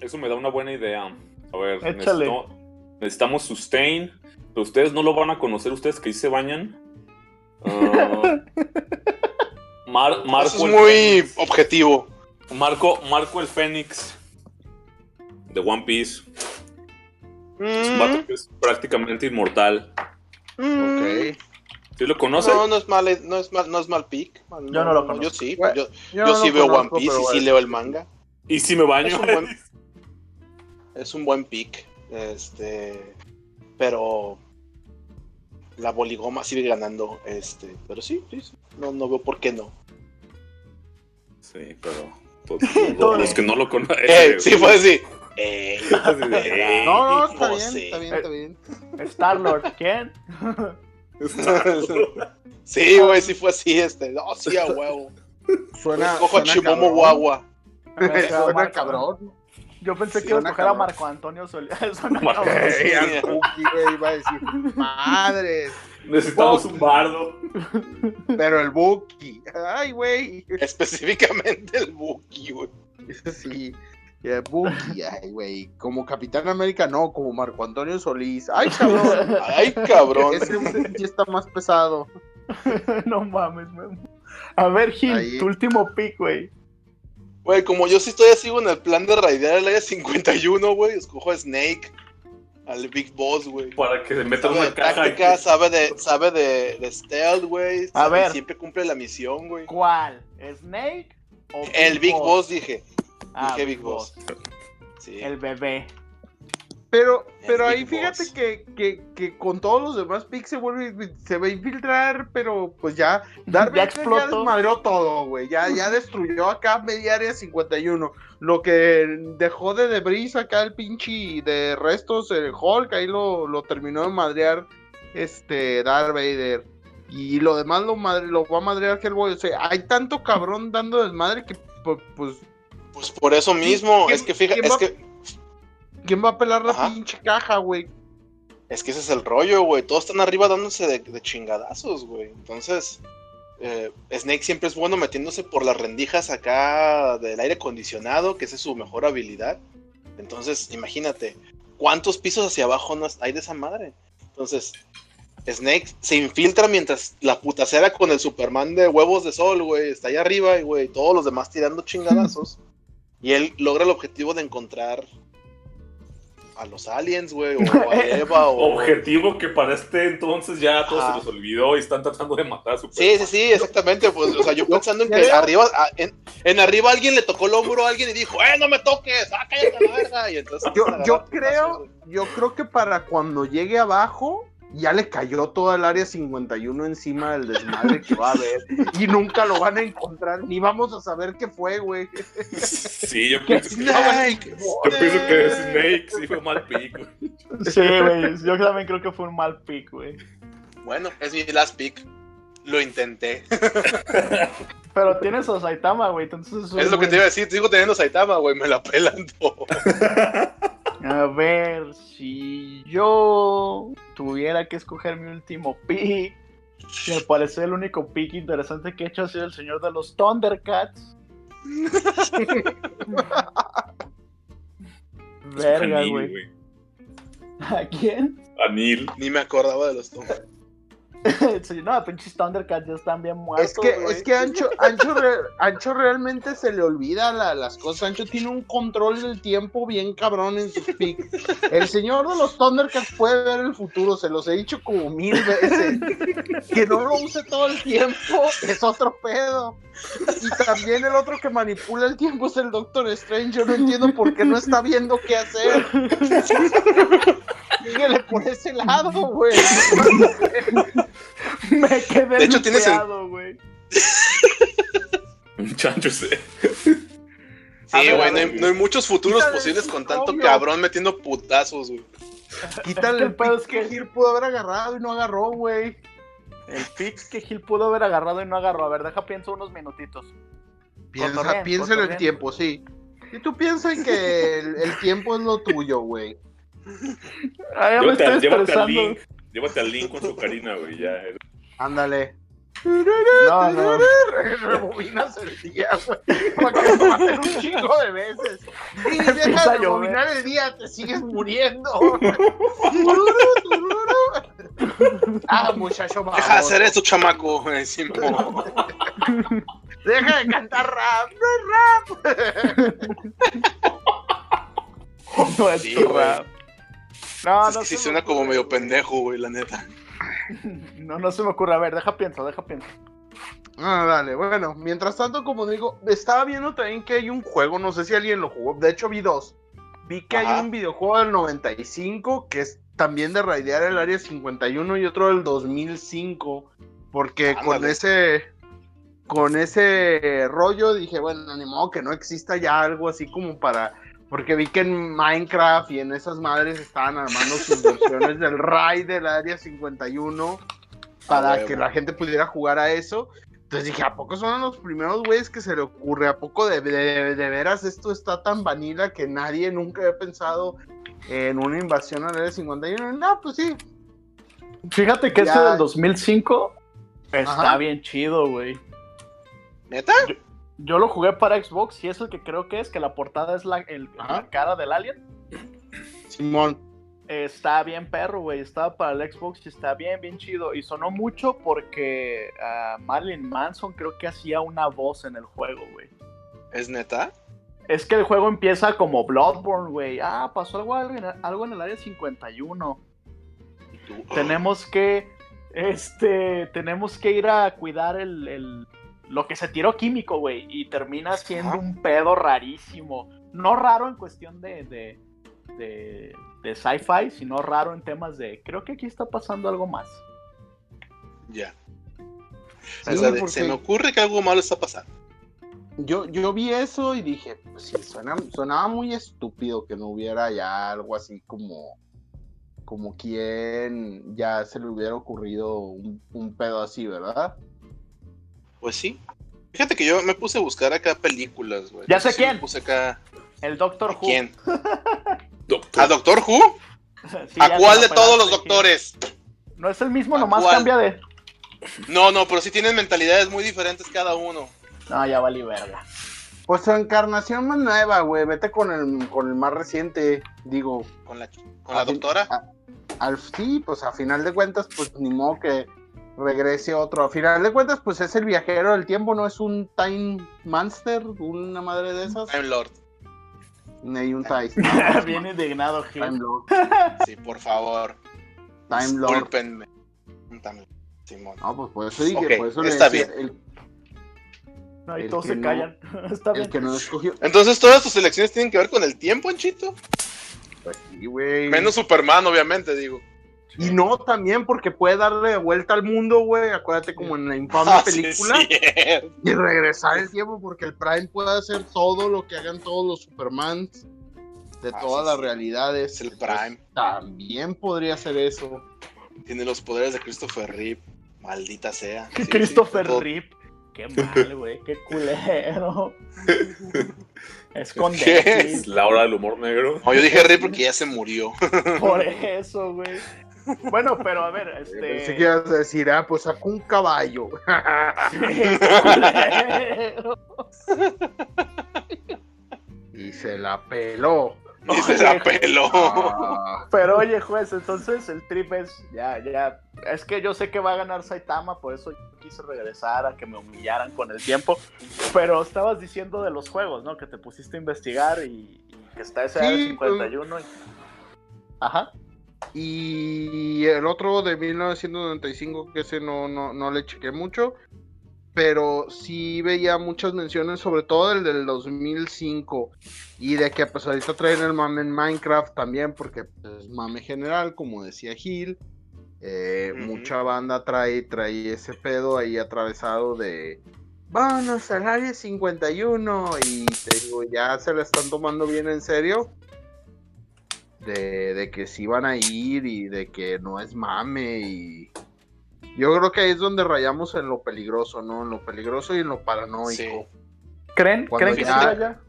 Eso me da una buena idea. A ver, necesito- necesitamos sustain. Pero ustedes no lo van a conocer, ustedes que sí se bañan. Ah, [laughs] Mar- Marco, Eso es muy objetivo. Marco, Marco el Fénix de One Piece. Es un Mm, vato que es prácticamente inmortal. mm. Ok. ¿Sí lo conoces? No, no es mal, no es mal, no es mal pick. Yo no lo conozco. Yo sí, Bueno, yo, Yo, yo no sí veo conozco, One Piece y sí bueno. leo el manga. Y si me baño. Es un buen, [laughs] es un buen pick. Este. Pero. La boligoma sigue ganando. Este. Pero sí, sí, sí. No, no veo por qué no. Sí, pero. Pues, [laughs] los que no lo conocen. Eh, sí, fue así. Eh, [laughs] [laughs] eh, No, no, está bien, está bien, está bien. Star-Lord, ¿quién? Sí, güey, sí fue así. Este. No, sí, a huevo. Suena, Cojo Chimomo guagua. Suena cabrón. Yo pensé que iba a escoger a. Marco Antonio Marco- Cookie, güey, iba a decir, madres, Necesitamos un bardo. pero el Buki. Ay, güey. Específicamente el Buki, güey. Sí. El Buki, ay, güey. Como Capitán América, no, como Marco Antonio Solís. Ay, cabrón. Ay, cabrón. Ese sí está más pesado. [laughs] no mames, Memo. A ver, Gil, Ahí. tu último pick, güey. Güey, como yo sí estoy así en el plan de raidear el área 51, güey, escojo a Snake, al Big Boss, güey. Para que se meta Sabe una caja. y táctica, sabe de, sabe de, de stealth, güey. A sabe- ver. Siempre cumple la misión, güey. ¿Cuál? ¿Snake o El Big Boss, dije. Ah, dije Big Boss. Sí. El bebé. Pero, pero ahí fíjate que, que, que con todos los demás picks se vuelve, se va a infiltrar, pero pues ya, Darth Ya Vader ya explotó. desmadró todo, güey, ya, ya [laughs] destruyó acá media área 51, lo que dejó de debris acá el pinche de restos, el Hulk, ahí lo, lo terminó de madrear, este, Darth Vader, y lo demás lo, madre, lo va a madrear Hellboy, o sea, hay tanto cabrón dando desmadre que, pues, pues Pues por eso mismo, ¿Quién- es que fíjate, es va- que ¿quién va a pelar la Ajá. pinche caja, güey? Es que ese es el rollo, güey. Todos están arriba dándose de, de chingadazos, güey. Entonces, eh, Snake siempre es bueno metiéndose por las rendijas acá del aire acondicionado, que esa es su mejor habilidad. Entonces, imagínate, ¿cuántos pisos hacia abajo no hay de esa madre? Entonces, Snake se infiltra mientras la putacera con el Superman de huevos de sol, güey, está ahí arriba, y, güey, todos los demás tirando chingadazos. [laughs] y él logra el objetivo de encontrar a los aliens, güey, o a [laughs] Eva, o... Objetivo que para este entonces ya a todos Ajá. se les olvidó y están tratando de matar a su Sí, sí, sí, exactamente. Pues, o sea, yo pensando en que arriba, en, en arriba alguien le tocó el hombro a alguien y dijo, ¡eh, no me toques! ¡Ah, cállate la verga! Y entonces. Yo, creo, yo creo que para cuando llegue abajo, ya le cayó toda el área 51 encima del desmadre que va a haber. Y nunca lo van a encontrar, ni vamos a saber qué fue, güey. Sí, yo pienso que, Snake. yo pienso que es Snake, sí fue mal pico. Sí, güey. Yo también creo que fue un mal pick, güey. Bueno, es mi last pick. Lo intenté. Pero tienes a Saitama, güey. Entonces Es lo que te iba a decir. Sigo teniendo Saitama, güey. Me la pelan todo. [laughs] A ver, si yo tuviera que escoger mi último [laughs] pick, me parece el único pick interesante que he hecho ha sido el señor de los Thundercats. [laughs] Verga, güey. ¿A quién? Anil. Ni me acordaba de los tomas. [laughs] No, pinches Thundercats ya están bien muertos. Es que, es que Ancho, Ancho, re- Ancho realmente se le olvida la- las cosas. Ancho tiene un control del tiempo bien cabrón en sus picks. El señor de los Thundercats puede ver el futuro, se los he dicho como mil veces. Que no lo use todo el tiempo es otro pedo. Y también el otro que manipula el tiempo es el Doctor Strange. Yo no entiendo por qué no está viendo qué hacer. Síguele por ese lado, güey. Me quedé De hecho, tienes el- güey. [laughs] Un chancho. A Sí, güey. No, no hay muchos futuros Quítale posibles con tanto novio. cabrón metiendo putazos, güey. Quítale [laughs] El el pedo es que- Gil pudo haber agarrado y no agarró, güey. El pick que Gil pudo haber agarrado y no agarró. A ver, deja pienso unos minutitos. Piensa, piensa en el tiempo, sí. Y tú piensas en que el, el tiempo es lo tuyo, güey. Ah, ya me Llévate, estoy llévate al. Link. Llévate al Link con su Karina, güey. Ya. Ándale. No, no. [laughs] Rebobinas el día, güey. Para que lo maten un chingo de veces. [laughs] Y a de rebobinar el día, te sigues muriendo. [laughs] ah, muchacho Deja de hacer esto, chamaco. Eh. Deja de cantar rap. No es rap. No es Sí, tu rap. No, es no que sí se me suena como ocurre, medio pendejo, güey, la neta. No, no se me ocurre. A ver, deja pienso, deja pienso. Ah, dale, bueno, mientras tanto, como digo, estaba viendo también que hay un juego, no sé si alguien lo jugó, de hecho vi dos. Vi que Ajá. hay un videojuego del 95 que es también de raidear el área 51 y otro del 2005, porque con ese con ese rollo dije, bueno, ni modo que no exista ya algo así como para porque vi que en Minecraft y en esas madres estaban armando sus [laughs] versiones del raid del área 51 para huevo. que la gente pudiera jugar a eso. Entonces dije, ¿a poco son los primeros güeyes que se le ocurre? ¿A poco de, de- de veras esto está tan vanilla que nadie nunca había pensado en una invasión al área 51? No, pues sí. Fíjate que Ya. este del 2005 está Ajá. bien chido, güey. ¿Neta? Yo lo jugué para Xbox y es el que creo que es, que la portada es la, el- Ajá. la cara del alien. Simón. Está bien perro, güey. Estaba para el Xbox y está bien, bien chido. Y sonó mucho porque ah, Marilyn Manson creo que hacía una voz en el juego, güey. ¿Es neta? Es que el juego empieza como Bloodborne, güey. Ah, pasó algo, algo en- el área 51. Tú- tenemos que este tenemos que ir a cuidar el, el- lo que se tiró químico, güey, y termina siendo un pedo rarísimo. No raro en cuestión de, de, de, de sci-fi, sino raro en temas de. Creo que aquí está pasando algo más. Ya. Sí, O sea, porque- se me ocurre que algo malo está pasando. Yo, yo vi eso y dije, pues sí, suena, sonaba muy estúpido que no hubiera ya algo así como, como quien ya se le hubiera ocurrido un, un pedo así, ¿verdad? Pues sí. Fíjate que yo me puse a buscar acá películas, güey. Ya sé Sí, quién. me puse acá. El Doctor ¿A Who. quién? [laughs] Doctor. ¿A Doctor Who? Sí, ¿A cuál de todos los doctores? No es el mismo, ¿A nomás cuál? cambia de. No, no, pero sí tienen mentalidades muy diferentes cada uno. No, ya valí verga. Pues su encarnación más nueva, güey, vete con el, con el más reciente, digo, Con la, con la A doctora. al sí, pues a final de cuentas, pues ni modo que regrese otro. A final de cuentas, pues es el viajero del tiempo, no es un Time Monster, una madre de esas, Time Lord. Ni un [laughs] Time, Bien indignado, Time Gil. Lord. [laughs] Sí, por favor. Time Lord. Time Lord, Simón. No, pues por eso dije, Ok, por eso está le decía, bien. el, No, y El todos se no- callan. [laughs] Está el bien. que no escogió. Entonces, todas tus elecciones tienen que ver con el tiempo, Anchito. Pues sí, güey. Menos Superman, obviamente, digo. Y no también porque puede darle vuelta al mundo, güey. Acuérdate como en la infame [laughs] Ah, sí, película. Y regresar el tiempo porque el Prime puede hacer todo lo que hagan todos los Supermans de Ah, todas sí, las sí. realidades. Es el Pues, Prime. también podría ser eso. Tiene los poderes de Christopher Reeve. Maldita sea. [laughs] Christopher Reeve. Qué mal, güey. Qué culero. [laughs] Esconde. ¿Qué? Es la hora del humor negro. No, yo dije Reeve porque ya se murió. Por eso, güey. Bueno, pero a ver, Pensé este. que ibas a decir, ah, pues sacó un caballo. [laughs] y se la peló. Y se la peló. Ah, Pero oye, juez, entonces el trip es. Ya, ya. Es que yo sé que va a ganar Saitama, por eso yo quise regresar a que me humillaran con el tiempo. Pero estabas diciendo de los juegos, ¿no? Que te pusiste a investigar y, y que está ese Sí, Área 51. y- Ajá. Y el otro de 1995, que ese no, no, no le chequé mucho, pero sí veía muchas menciones, sobre todo el del 2005, y de que pues ahorita traen el mame en Minecraft también, porque es mame general, como decía Gil, eh, mucha banda trae, trae ese pedo ahí atravesado de... Vámonos al área 51 y te digo, ya se la están tomando bien en serio de, de que sí van a ir y de que no es mame y yo creo que ahí es donde rayamos en lo peligroso, ¿no? En lo peligroso y en lo paranoico. Sí. ¿Creen, Cuando ¿creen que ya- se vaya?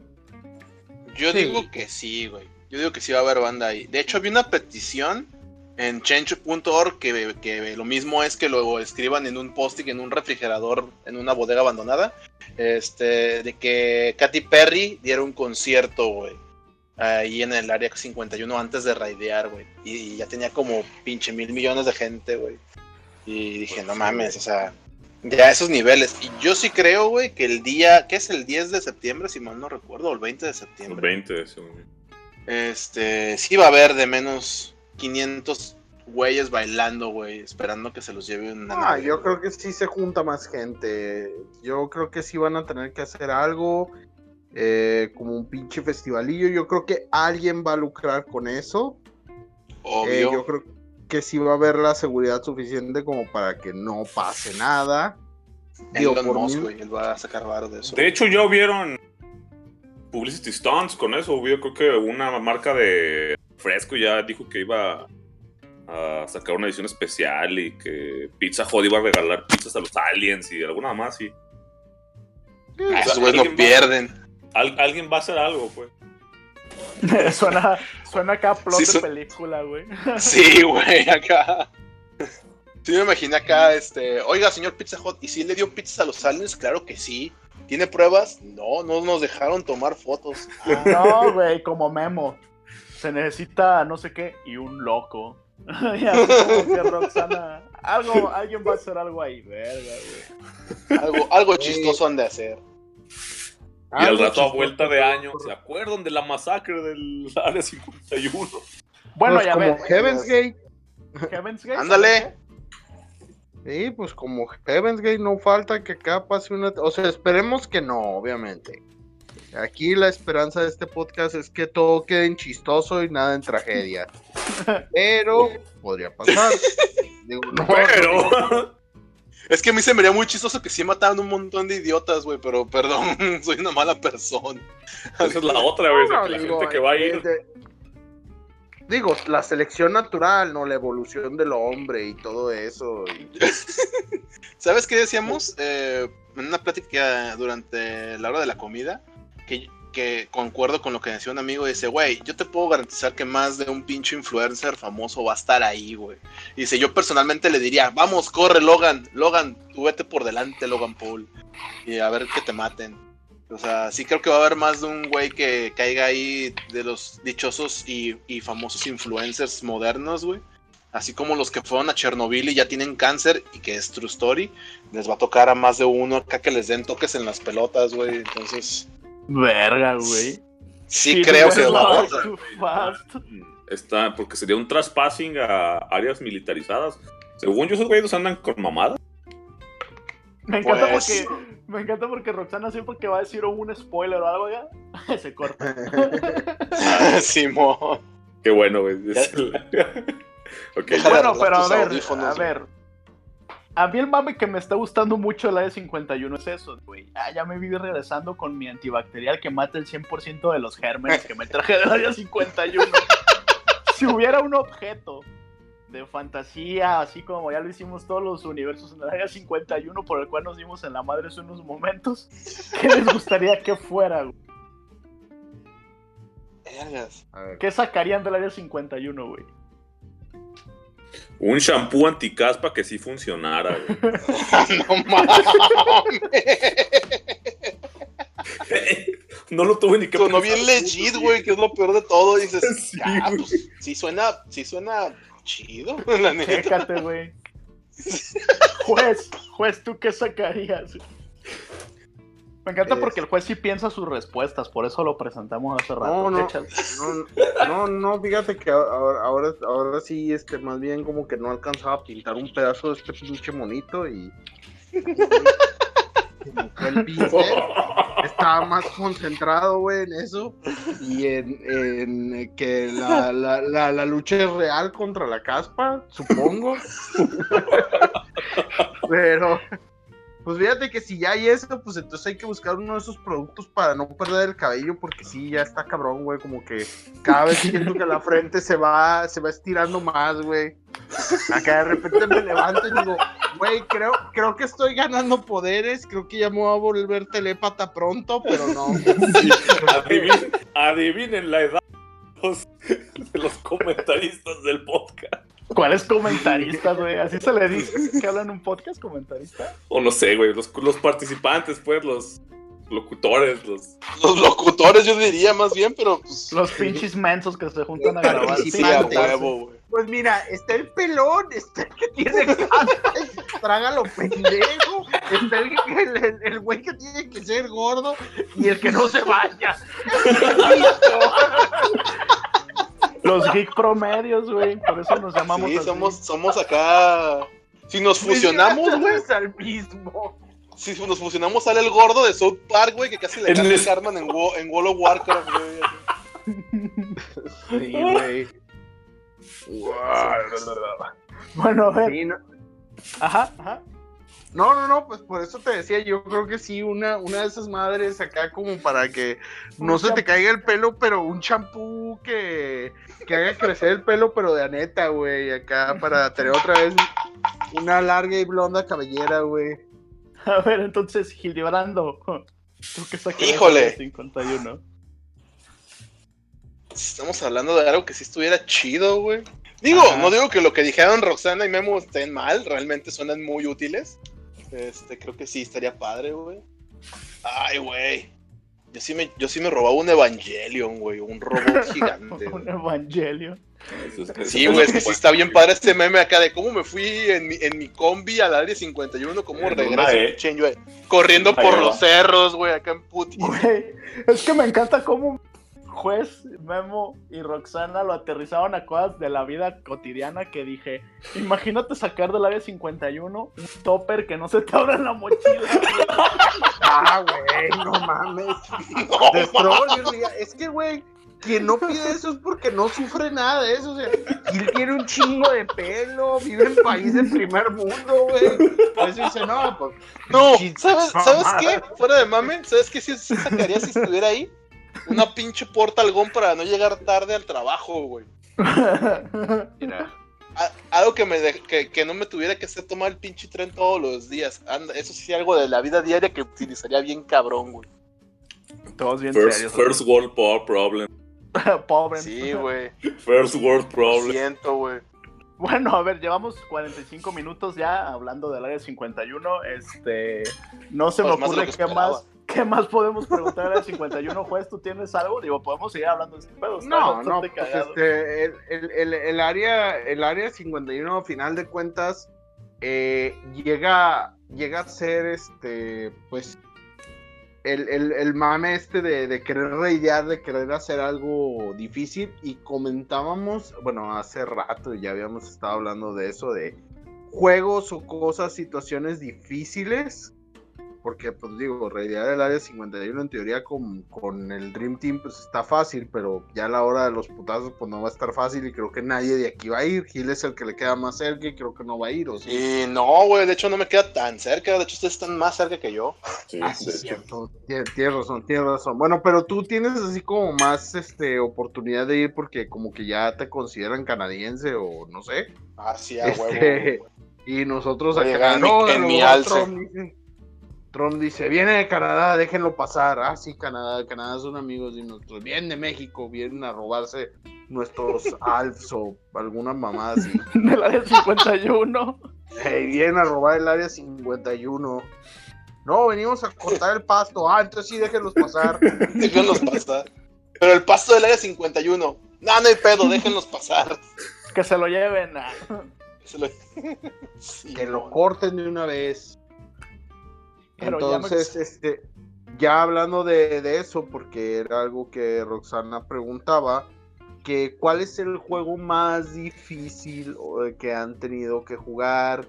Yo Sí. digo que sí, güey. Yo digo que sí va a haber banda ahí. De hecho, había una petición en change.org que, que lo mismo es que lo escriban en un posting en un refrigerador en una bodega abandonada. Este, de que Katy Perry diera un concierto, güey. Ahí en el área 51 antes de raidear, güey. Y, ya tenía como pinche mil millones de gente, güey. Y dije, no mames, o sea, ya esos niveles. Y yo sí creo, güey, que el día, ¿qué es el 10 de septiembre, si mal no recuerdo? O el 20 de El septiembre. 20, según yo. Este, sí va a haber de menos 500 güeyes bailando, güey, esperando que se los lleve una Ah, nave, yo güey. creo que sí se junta más gente. Yo creo que sí van a tener que hacer algo. Eh, como un pinche festivalillo. Yo creo que alguien va a lucrar con eso. Eh, yo creo que sí va a haber la seguridad suficiente como para que no pase nada. Digo, Elon por Musk, mí- él va a sacar varo de eso. De hecho, ya hubieron publicity stunts con eso. Hubo, creo que una marca de fresco ya dijo que iba a sacar una edición especial y que Pizza Hut iba a regalar pizzas a los aliens y alguna más. Y Ah, esos güeyes no va- pierden. Al- alguien va a hacer algo, pues. [laughs] suena, suena acá plot Sí, de película, güey. [laughs] Sí, güey, acá. Sí, me imaginé acá, este, oiga, señor Pizza Hut, ¿y si le dio pizzas a los aliens? Claro que sí. ¿Tiene pruebas? No, no nos dejaron tomar fotos. Ah, No, güey, como Memo. Se necesita no sé qué y un loco. [laughs] y así como que Roxana. Algo, alguien va a hacer algo ahí, verga, güey. algo, algo chistoso han de hacer. Y al rato a vuelta de año, ¿se acuerdan de la masacre del [laughs] Área 51? Bueno, Pues ya como ven. Heaven's Gate. Heaven's Gate. Ándale. ¿sabes Sí, pues como Heaven's Gate no falta que acá pase una... O sea, esperemos que no, obviamente. Aquí la esperanza de este podcast es que todo quede en chistoso y nada en tragedia. [laughs] Pero podría pasar. [laughs] Digo, no, Pero. Es que a mí se me haría muy chistoso que sí mataban un montón de idiotas, güey, pero perdón, [laughs] soy una mala persona. Esa es la otra, güey. no, la digo, gente que va a ir. de- Digo, la selección natural, ¿no? La evolución del hombre y todo eso. y- [laughs] ¿Sabes qué decíamos? Eh, en una plática durante la hora de la comida, que, que concuerdo con lo que decía un amigo, dice, güey, yo te puedo garantizar que más de un pinche influencer famoso va a estar ahí, güey. Dice, yo personalmente le diría, vamos, corre, Logan, Logan, tú vete por delante, Logan Paul, y a ver que te maten. O sea, sí creo que va a haber más de un güey que caiga ahí de los dichosos y, y famosos influencers modernos, güey. Así como los que fueron a Chernobyl y ya tienen cáncer y que es True Story, les va a tocar a más de uno acá que les den toques en las pelotas, güey. Entonces, Verga, güey. sí creo que güey, va a no, pasar. too fast. Está, porque sería un traspassing a áreas militarizadas. Según yo, esos güeyes andan con mamadas. Me encanta Pues- porque me encanta porque Roxana siempre que va a decir un spoiler o algo ya [laughs] se corta. [laughs] Simón. Qué bueno, güey. [laughs] Ok, bueno, pero a ver, a ver. A mí el mame que me está gustando mucho de la de 51 es eso, güey. Ah, ya me vi regresando con mi antibacterial que mata el 100% de los gérmenes que me traje del área 51. [laughs] si hubiera un objeto de fantasía, así como ya lo hicimos todos los universos en el área 51, por el cual nos dimos en la madre hace unos momentos, ¿qué les gustaría que fuera? güey? ¿Qué sacarían del área 51, güey? Un shampoo anticaspa que sí funcionara, güey. [laughs] no mames. no lo tuve ni que Sonó bien legit, güey, que es lo peor de todo. Y dices, [laughs] Sí, ah, güey. pues, sí suena, sí suena chido, [laughs] la neta. Chécate, güey. Juez, juez, ¿tú qué sacarías? Me encanta porque el juez sí piensa sus respuestas, por eso lo presentamos hace rato. No, no, no, no, no, fíjate que ahora, ahora, ahora sí, este, más bien como que no alcanzaba a pintar un pedazo de este pinche monito y... El pincel. [laughs] Estaba más concentrado, güey, en eso y en, en, que la, la, la, la lucha es real contra la caspa, supongo. [laughs] Pero, pues fíjate que si ya hay eso, pues entonces hay que buscar uno de esos productos para no perder el cabello, porque sí, ya está cabrón, güey, como que cada vez siento que la frente se va, se va estirando más, güey. Acá de repente me levanto y digo, güey, creo, creo que estoy ganando poderes, creo que ya me voy a volver telépata pronto, pero no. Adivinen, la edad de los comentaristas del podcast. ¿Cuáles comentaristas, güey? Así se le dice que hablan un podcast comentarista. O no sé, güey. Los, los participantes, pues, los locutores, los. Los locutores, yo diría más bien, pero pues. Los pinches mensos que se juntan a grabar. Sí, a huevo, güey. Pues mira, está el pelón, está el que tiene caspa y traga lo pendejo, está el, el, el- el güey que tiene que ser gordo y el que no se vaya. [laughs] Los geek promedios, güey. Por eso nos llamamos Sí, así. somos, somos acá. Si nos fusionamos, güey. Es al mismo. Si nos fusionamos, sale el gordo de South Park, güey, que casi le En el- el Carmen en, Wo- en World of Warcraft, güey. Sí, güey. Bueno, a ver. Sí, no, Ajá, ajá. No, no, no, pues por eso te decía, yo creo que sí, una, una de esas madres acá como para que no se te caiga el pelo, pero un champú que, que haga crecer el pelo, pero de aneta, güey, acá para tener otra vez una larga y blonda cabellera, güey. A ver, entonces, Gildebrando. ¿Tú qué sacarías Híjole. de 51? Estamos hablando de algo que sí estuviera chido, güey. Digo, Ajá. no digo que lo que dijeron Roxana y Memo estén mal, realmente suenan muy útiles. Este, creo que sí estaría padre, güey. Ay, güey. Yo sí me, yo sí me robaba un Evangelion, güey, un robot [laughs] gigante. güey. Un evangelio. Sí, güey, es que sí está bien padre este meme acá de cómo me fui en mi, en mi combi al área 51, cómo En regreso, una E. corriendo Ahí por va. los cerros, güey, acá en puti. Güey, es que me encanta cómo, Juez, Memo y Roxana lo aterrizaron a cosas de la vida cotidiana que dije, imagínate sacar del área 51 un topper que no se te abra en la mochila. Ah, güey, no mames. No, es que, güey, quien no pide eso es porque no sufre nada de eso. O sea, Gil tiene un chingo de pelo, vive en país de primer mundo, güey. Por eso dice, no, pues. No, ¿sabes, mamá. ¿sabes qué? Fuera de mame, ¿sabes qué sí, sí sacaría si estuviera ahí? Una pinche porta algón para no llegar tarde al trabajo, güey. Mira, A- algo que, me de- que, que no me tuviera que hacer tomar el pinche tren todos los días. Anda, eso sí, algo de la vida diaria que utilizaría bien cabrón, güey. Todos bien First, serios. first world power problem. [laughs] Pobre. Sí, güey. First world Lo problem. siento, güey. Bueno, a ver, llevamos 45 minutos ya hablando del área 51. Este, no se Pues me lo ocurre qué esperaba. más, qué más podemos preguntar al área 51, juez. ¿Tú tienes algo? Digo, podemos seguir hablando de este pedo. No, no, pues este, el, el- el- área, el área 51, a final de cuentas, eh, llega, llega a ser, este, pues, el, el- el mame este de, de querer reidear, de querer hacer algo difícil, y comentábamos, bueno, hace rato ya habíamos estado hablando de eso, de juegos o cosas, situaciones difíciles, porque, pues digo, reidear el área 51 en teoría con, con el Dream Team pues está fácil, pero ya a la hora de los putazos pues no va a estar fácil y creo que nadie de aquí va a ir. Gil es el que le queda más cerca y creo que no va a ir, ¿o sí? Y no, güey, de hecho no me queda tan cerca. De hecho, ustedes están más cerca que yo. Sí, Ah, sí, cierto. Tienes, tienes razón, tienes razón. Bueno, pero tú tienes así como más este oportunidad de ir porque como que ya te consideran canadiense o no sé. Así a huevo. Este, güey. Y nosotros Voy a acá, en mi- no, en mi no, alce. Trump dice, viene de Canadá, déjenlo pasar. Ah, sí, Canadá, Canadá son amigos de nosotros. Vienen de México, vienen a robarse nuestros [laughs] alfs o alguna mamada así. [laughs] Del área 51. Hey, vienen a robar el área 51. No, venimos a cortar el pasto. Ah, entonces sí, déjenlos pasar. [laughs] Déjenlos pasar. Pero el pasto del área 51. No, no hay pedo, déjenlos pasar. Que se lo lleven. ah. Se lo- Sí, que lo corten de una vez. Pero ya me- Entonces, este, ya hablando de, de eso, porque era algo que Roxana preguntaba, que cuál es el juego más difícil eh, que han tenido que jugar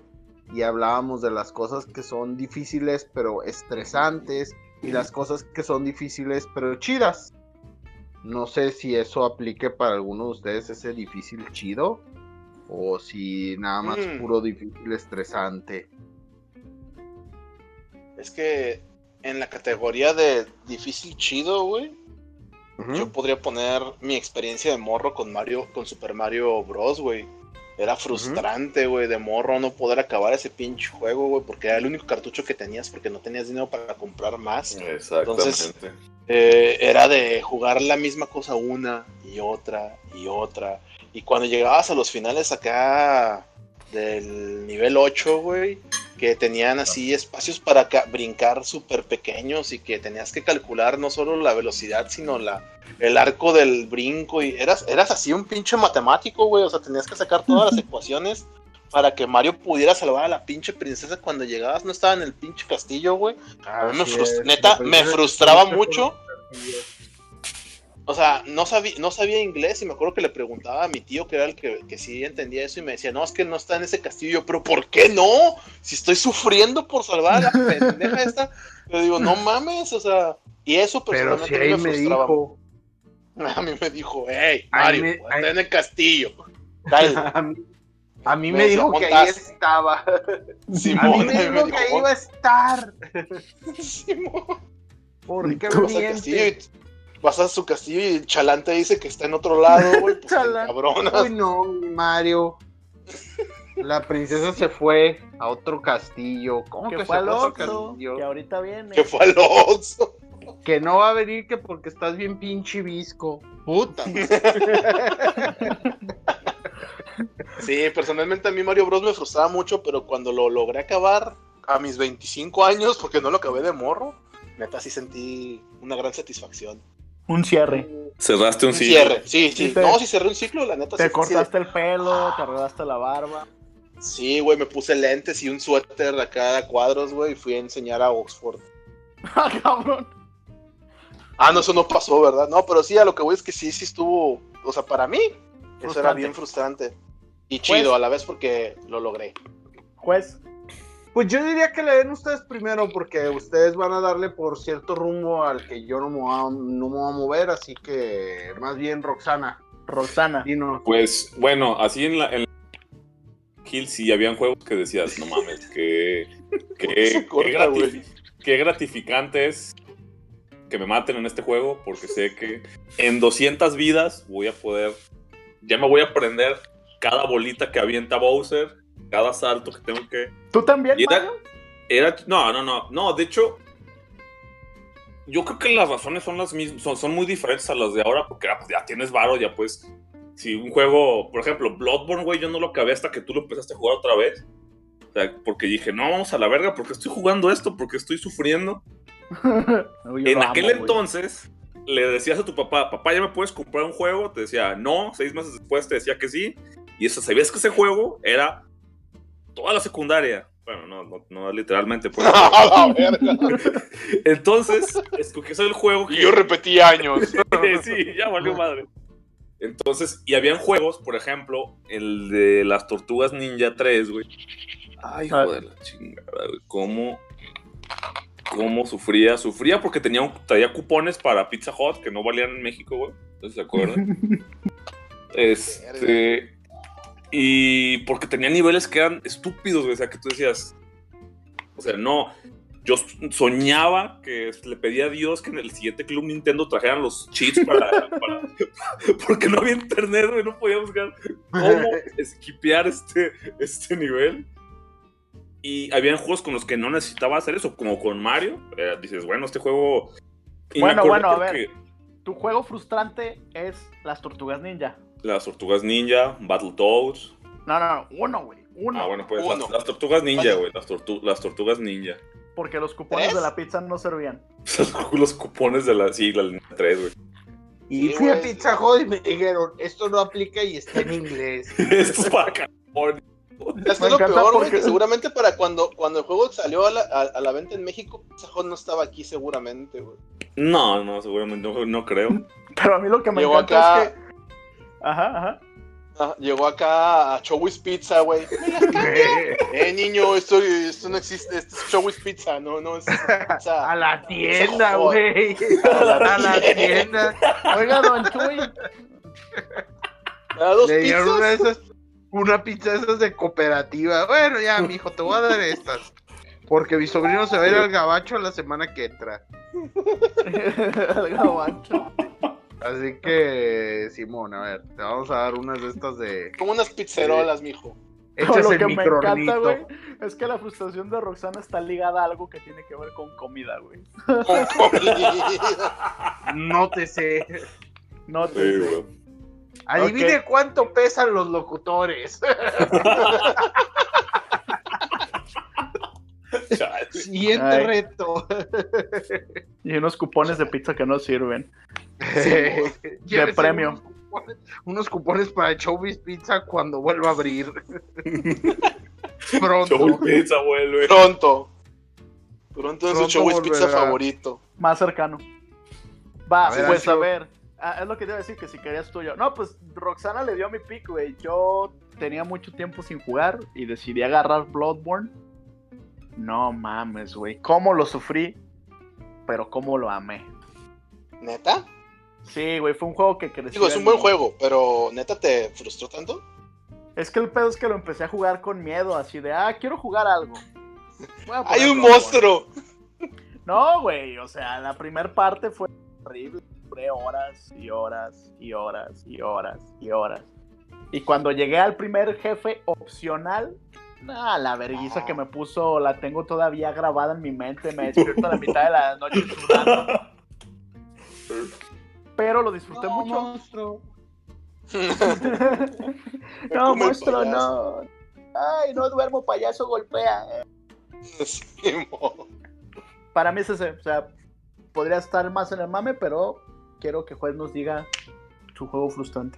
y hablábamos de las cosas que son difíciles pero estresantes y las cosas que son difíciles pero chidas. No sé si eso aplique para alguno de ustedes ese difícil chido o si nada más Mm. puro difícil estresante. Es que en la categoría de difícil chido, güey, yo podría poner mi experiencia de morro con Mario, con Super Mario Bros, güey. Era frustrante, güey, de morro no poder acabar ese pinche juego, güey, porque era el único cartucho que tenías porque no tenías dinero para comprar más. Exactamente. Eh, era de jugar la misma cosa una y otra y otra. Y cuando llegabas a los finales acá del nivel 8, güey, que tenían así espacios para ca- brincar súper pequeños y que tenías que calcular no solo la velocidad, sino la, el arco del brinco. Y eras, eras así un pinche matemático, güey. O sea, tenías que sacar todas las ecuaciones para que Mario pudiera salvar a la pinche princesa cuando llegabas. No estaba en el pinche castillo, güey. A mí me Así frust- es, neta, me frustraba mucho. O sea, no sabía, no sabía inglés y me acuerdo que le preguntaba a mi tío, que era el que, que sí entendía eso, y me decía, no, es que no está en ese castillo. Yo, pero ¿por qué no? Si estoy sufriendo por salvar a la [laughs] pendeja esta. Yo digo, no mames, o sea, y eso Pero si personalmente a mí ahí me me frustraba. dijo, [laughs] A mí me dijo, hey, Mario, me- está ahí- en el castillo. [laughs] A mí, a mí Me me dijo que ahí estaba. A Simón, mí me dijo que ahí iba a estar. Simón. ¿Por qué vas a su castillo y el chalante dice que está en otro lado, [laughs] güey. Pues cabrona. Uy, no, Mario. La princesa se fue a otro castillo. ¿Cómo que, Que se fue al Oxxo, castillo? que ahorita viene. Que fue al Oxxo. Que no va a venir que porque estás bien pinche visco. Puta. [laughs] Sí, personalmente a mí Mario Bros me frustraba mucho, pero cuando lo logré acabar a mis 25 años, porque no lo acabé de morro, neta sí sentí una gran satisfacción. Un cierre. Cerraste un Un ciclo. cierre, sí, sí. Sí, te- No, si cerré un ciclo, la neta Te sí de- cortaste el pelo, te arreglaste la barba. Sí, güey, me puse lentes y un suéter acá a cuadros, güey, y fui a enseñar a Oxford. [laughs] Ah, cabrón. Ah, no, eso no pasó, ¿verdad? No, pero sí, a lo que voy es que sí, sí estuvo. O sea, para mí, eso era Frustrante. bien frustrante. Y chido Pues- a la vez porque lo logré. Juez, Pues yo diría que le den ustedes primero porque ustedes van a darle por cierto rumbo al que yo no me voy a, no me voy a mover, así que más bien Roxana, Roxana. dinos. Pues bueno, así en la, en Hill sí habían juegos que decías, no mames, que, [laughs] que, corta, qué gratificante es que me maten en este juego, porque sé que en 200 vidas voy a poder, ya me voy a aprender cada bolita que avienta Bowser, cada salto que tengo que... ¿Tú también, era, Mario? era- no, no, no, no, de hecho, yo creo que las razones son las mismas, son, son muy diferentes a las de ahora, porque ah, pues, ya tienes varo, ya pues, si un juego, por ejemplo, Bloodborne, güey, yo no lo acabé hasta que tú lo empezaste a jugar otra vez. O sea, porque dije, no, vamos a la verga, porque estoy jugando esto, porque estoy sufriendo. [laughs] En aquel amo, entonces, le decías a tu papá, papá, ¿ya me puedes comprar un juego? Te decía, no, seis meses después te decía que sí. Y eso, sabías que ese juego era toda la secundaria. Bueno, no, no, no literalmente. pues. [laughs] A la verga. [laughs] Entonces, escogí ese el juego que... Y yo repetí años. [laughs] sí, ya valió madre. Entonces, y habían juegos, por ejemplo, el de las Tortugas Ninja 3, güey. Ay, Ah. hijo de la chingada, güey. ¿Cómo, cómo sufría? Sufría porque tenía, un- traía cupones para Pizza Hut que no valían en México, güey. ¿No se acuerdan? este... Y porque tenía niveles que eran estúpidos, güey. O sea, que tú decías... O sea, no... Yo soñaba que le pedía a Dios que en el siguiente Club Nintendo trajeran los cheats para, [laughs] para- porque no había internet, güey, no podía buscar cómo esquipear este, este nivel. Y habían juegos con los que no necesitaba hacer eso, como con Mario. eh, dices, bueno, este juego. Y Bueno, bueno, a ver. Tu juego frustrante es las tortugas ninja. Las tortugas ninja, Battletoads. No, no, no. Uno, güey. Uno. Ah, bueno, pues Uno. las, las tortugas ninja, güey. Las, tortu- las tortugas ninja. Porque los cupones ¿Tres? de la pizza no servían. [laughs] Los cupones de la. Sí, la línea 3, güey. Y Sí, fui a. Pizza Hut y me dijeron, esto no aplica y está en inglés. [laughs] Esto es para California. Es que Me lo peor, güey, porque- que seguramente para cuando, cuando el juego salió a la, a, a la venta en México, Pizza Hut no estaba aquí seguramente, güey. No, no, seguramente no, no creo. Pero a mí lo que me Llegó encanta acá, es que. Ajá, ajá. ah, llegó acá a Chowis Pizza, güey. [laughs] Eh, niño, esto, esto no existe, esto es Chowis Pizza, no, no es pizza. [laughs] A la tienda, güey. A la A la tienda. Oiga, don Chuy. ¿Me da dos Le dieron una de pizzas? esas, una pizza de esas de cooperativa. Bueno, ya, mijo, te voy a dar estas. Porque mi sobrino se va a ir al gabacho la semana que entra. [laughs] El gabacho. Así que, Simón, a ver, te vamos a dar unas de estas de. Como unas pizzerolas, mijo. Pero Hechas lo que me encanta, güey, es que la frustración de Roxana está ligada a algo que tiene que ver con comida, güey. Con [laughs] comida. No te sé. No te Sí, sé. güey. Adivine cuánto pesan los locutores. [laughs] Siguiente Ay. reto. Y unos cupones de pizza que no sirven. Llévese [laughs] premio. Unos cupones, unos cupones para Showbiz Pizza cuando vuelva a abrir. [laughs] Pronto. Pizza vuelve. Pronto. Pronto es su Chowis Pizza favorito. Más cercano. Va, A ver, pues a ver. Ah, es lo que te iba a decir, que si querías tuyo. No, pues Roxana le dio mi pick, güey. Yo tenía mucho tiempo sin jugar y decidí agarrar Bloodborne. No mames, güey. ¿Cómo lo sufrí? Pero cómo lo amé. ¿Neta? Sí, güey, fue un juego que creció. Digo, es un en buen juego, pero ¿neta te frustró tanto? Es que el pedo es que lo empecé a jugar con miedo, así de, ah, quiero jugar algo. [laughs] ¡Hay un monstruo! No, güey, o sea, la primera parte fue horrible. Duré horas y horas y horas y horas y horas. Y cuando llegué al primer jefe opcional, nah, la vergüenza que me puso la tengo todavía grabada en mi mente. Me despierto a la mitad de la noche sudando. [laughs] Pero lo disfruté mucho. monstruo. [laughs] no, monstruo, no. Ay, no duermo, payaso, golpea. [laughs] Para mí es ese, o sea, podría estar más en el mame, pero quiero que Juez nos diga su juego frustrante.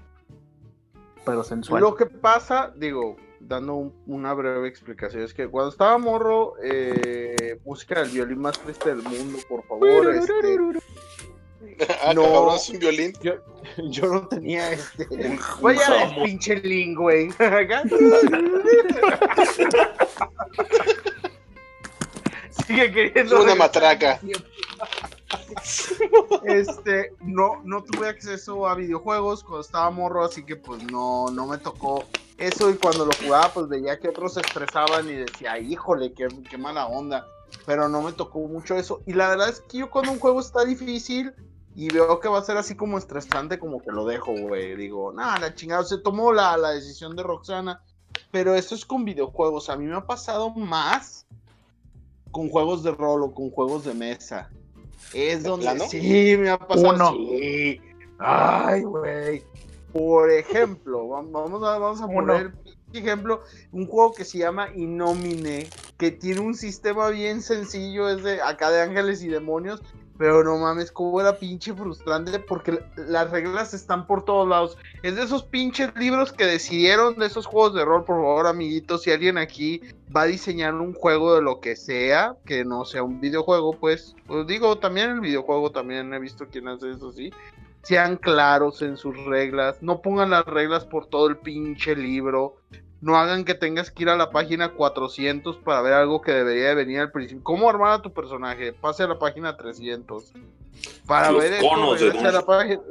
Pero sensual. Lo que pasa, digo, dando un- una breve explicación, es que cuando estaba morro, eh, música del violín más triste del mundo, por favor, este, Ah, No. cabrón, es un violín. Yo no tenía este. [laughs] Vaya el pinche. Acá. [laughs] Sigue queriendo. Es una matraca. tiempo. [laughs] Este, no, no tuve acceso a videojuegos cuando estaba morro, así que pues no, no me tocó eso. Y cuando lo jugaba, pues veía que otros se estresaban y decía, híjole, qué, qué mala onda. Pero no me tocó mucho eso. Y la verdad es que yo cuando un juego está difícil y veo que va a ser así como estresante, como que lo dejo, güey. Digo, nada, la chingada, se tomó la, la decisión de Roxana. Pero esto es con videojuegos. A mí me ha pasado más con juegos de rol o con juegos de mesa. Es ¿De donde plano? sí me ha pasado. Uno. Sí. Ay, güey. Por ejemplo, vam- vamos a, vamos a Uno. poner ejemplo, un juego que se llama Innomine, que tiene un sistema bien sencillo, es de acá de ángeles y demonios, pero no mames, cómo era pinche frustrante porque las reglas están por todos lados. Es de esos pinches libros que decidieron de esos juegos de rol, por favor, amiguitos, si alguien aquí va a diseñar un juego de lo que sea, que no sea un videojuego, pues, pues digo, también el videojuego también he visto quien hace eso, sí. Sean claros en sus reglas, no pongan las reglas por todo el pinche libro, no hagan que tengas que ir a la página 400 para ver algo que debería de venir al principio. ¿Cómo armar a tu personaje? Pase a la página 300. Para Los ver esto, regrese a, la página,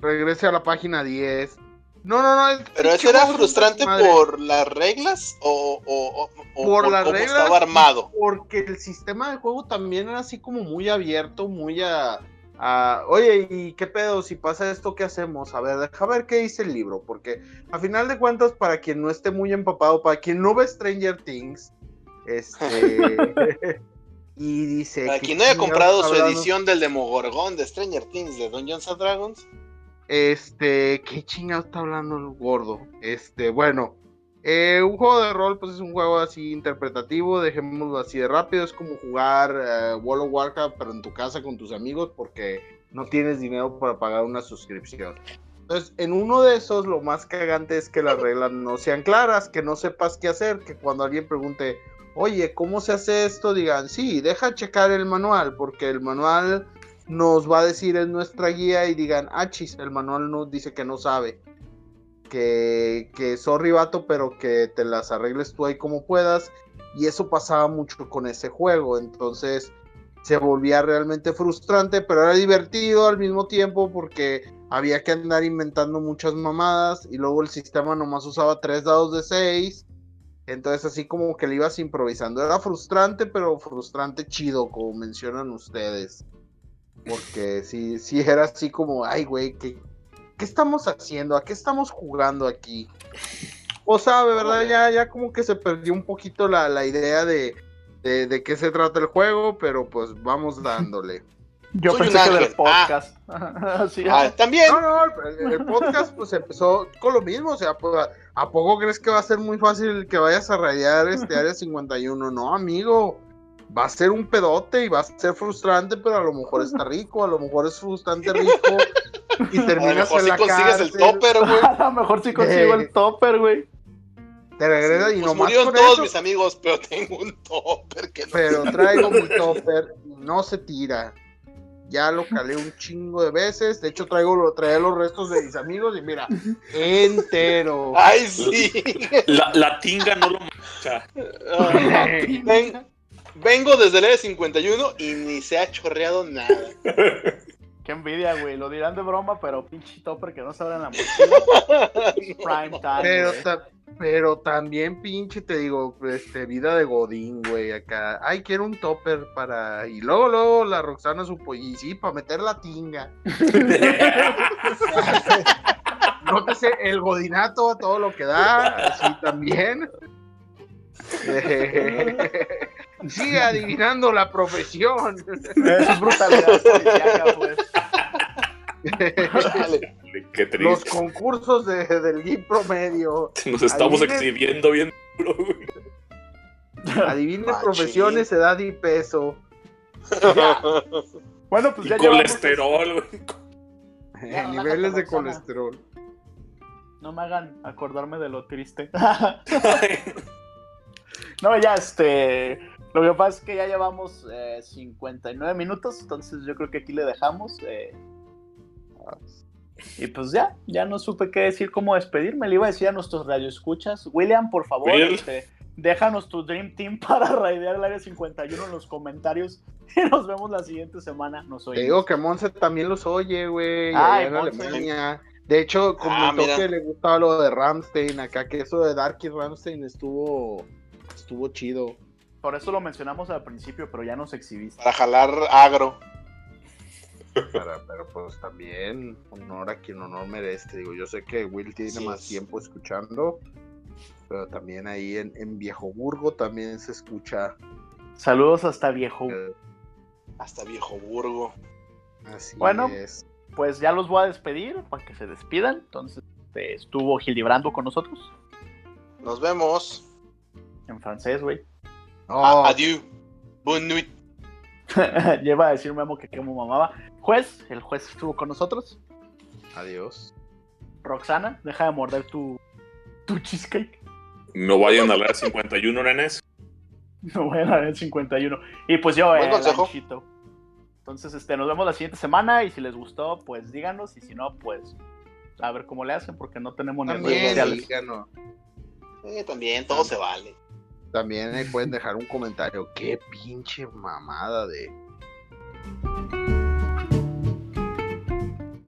regrese a la página 10. No, no, no. el Pero eso era es frustrante madre. por las reglas o, o, o- o Por por, las cómo reglas estaba armado. Porque el sistema de juego también era así como muy abierto, muy a, a, Oye, ¿y qué pedo? Si pasa esto, ¿qué hacemos? A ver, deja ver qué dice el libro. Porque a final de cuentas, para quien no esté muy empapado, para quien no ve Stranger Things, este... [laughs] [laughs] y dice... Para ¿qué quien no haya comprado su hablando? edición del Demogorgón de Stranger Things de Dungeons and Dragons, Este, ¿qué chingado está hablando el gordo? Este, bueno, eh, un juego de rol, pues es un juego así interpretativo, dejémoslo así de rápido, es como jugar eh, World of Warcraft, pero en tu casa con tus amigos, porque no tienes dinero para pagar una suscripción. Entonces, en uno de esos, lo más cagante es que las reglas no sean claras, que no sepas qué hacer, que cuando alguien pregunte, oye, ¿cómo se hace esto? Digan, sí, deja checar el manual, porque el manual nos va a decir en nuestra guía y digan, ah, el manual nos dice que no sabe. Que, que sorry pero que te las arregles tú ahí como puedas. Y eso pasaba mucho con ese juego. Entonces se volvía realmente frustrante, pero era divertido al mismo tiempo porque había que andar inventando muchas mamadas y luego el sistema nomás usaba tres dados de seis. Entonces así como que le ibas improvisando. Era frustrante, pero frustrante chido, como mencionan ustedes. Porque sí, sí era así como, ay, güey, ¿qué, ¿qué estamos haciendo? ¿A qué estamos jugando aquí? O sabe, ¿verdad? Ya, ya como que se perdió un poquito la, la idea de, de, de qué se trata el juego, pero pues vamos dándole. [laughs] Yo Soy pensé que del podcast. [laughs] Así, ah, también. No, no, el, el podcast pues empezó con lo mismo, o sea, pues, ¿a, a poco crees que va a ser muy fácil que vayas a rayar este [laughs] área 51? No, amigo, va a ser un pedote y va a ser frustrante, pero a lo mejor está rico, a lo mejor es frustrante rico y A lo terminas mejor en si la consigues el topper, güey. [laughs] a lo mejor sí consigo el topper, güey. te regresas y Pues nomás murieron con todos eso, mis amigos, pero tengo un topper que no. pero traigo mi [laughs] topper y no se tira. Ya lo calé un chingo de veces. De hecho, traigo lo, traía los restos de mis amigos y mira, entero. Ay, sí. La, la tinga no lo mancha. Ay, ven- vengo desde el E51 y ni se ha chorreado nada. [laughs] Qué envidia, güey. Lo dirán de broma, pero pinche topper que no se en la mochila. [laughs] Prime time. Pero, ta- pero también, pinche, te digo, este, vida de Godín, güey, acá. Ay, quiero un topper para. Y luego, luego la Roxana supo, y sí, para meter la tinga. [laughs] Nótese el godinato a todo lo que da, así también. [laughs] Sigue adivinando la profesión. Eso es brutalidad pues. Dale. Qué Los concursos de- del GIF promedio. Nos estamos Adivinen- exhibiendo bien duro, güey. Adivinen Machín. profesiones, edad y peso. Bueno, pues Y ya llevamos- colesterol, güey. Ya, [laughs] niveles de colesterol. No me hagan acordarme de lo triste. [laughs] [laughs] no, ya, este. Lo que pasa es que ya llevamos eh, 59 minutos, entonces yo creo que aquí le dejamos. eh, y pues ya, ya no supe qué decir, cómo despedirme. Le iba a decir a nuestros radioescuchas. William, por favor, Will. este, déjanos tu Dream Team [laughs] para raidear el área 51 en los comentarios. Y nos vemos la siguiente semana. Nos Te digo que Monse también los oye, güey, Ay, allá en Monse. Alemania. De hecho, comentó mira. que le gustaba lo de Ramstein acá, que eso de Darky Ramstein estuvo estuvo chido. Por eso lo mencionamos al principio, pero ya nos exhibiste. Para jalar agro. Para- pero pues también honor a quien honor merece. Digo, yo sé que Will tiene Sí. más tiempo escuchando, pero también ahí en, en Viejoburgo también se escucha. Saludos hasta viejo. eh, Hasta Viejo Burgo. así Bueno. es. Pues ya los voy a despedir para que se despidan. Entonces, este, estuvo Gillibrando con nosotros. Nos vemos. En francés, güey. No, A- Adieu. Bonne nuit. [laughs] Lleva a decir Memo que como mamaba. Juez, el juez estuvo con nosotros. adiós. Roxana, deja de morder tu, tu cheesecake. No vayan a la 51, nenes. No voy a dar el 51. Y pues yo, Buen eh, consejo. Lanchito. Entonces, este, nos vemos la siguiente semana. Y si les gustó, pues díganos. Y si no, pues a ver cómo le hacen, porque no tenemos ni redes sociales. díganos. Eh, también, todo se vale. También ahí pueden [laughs] dejar un comentario. Qué pinche mamada de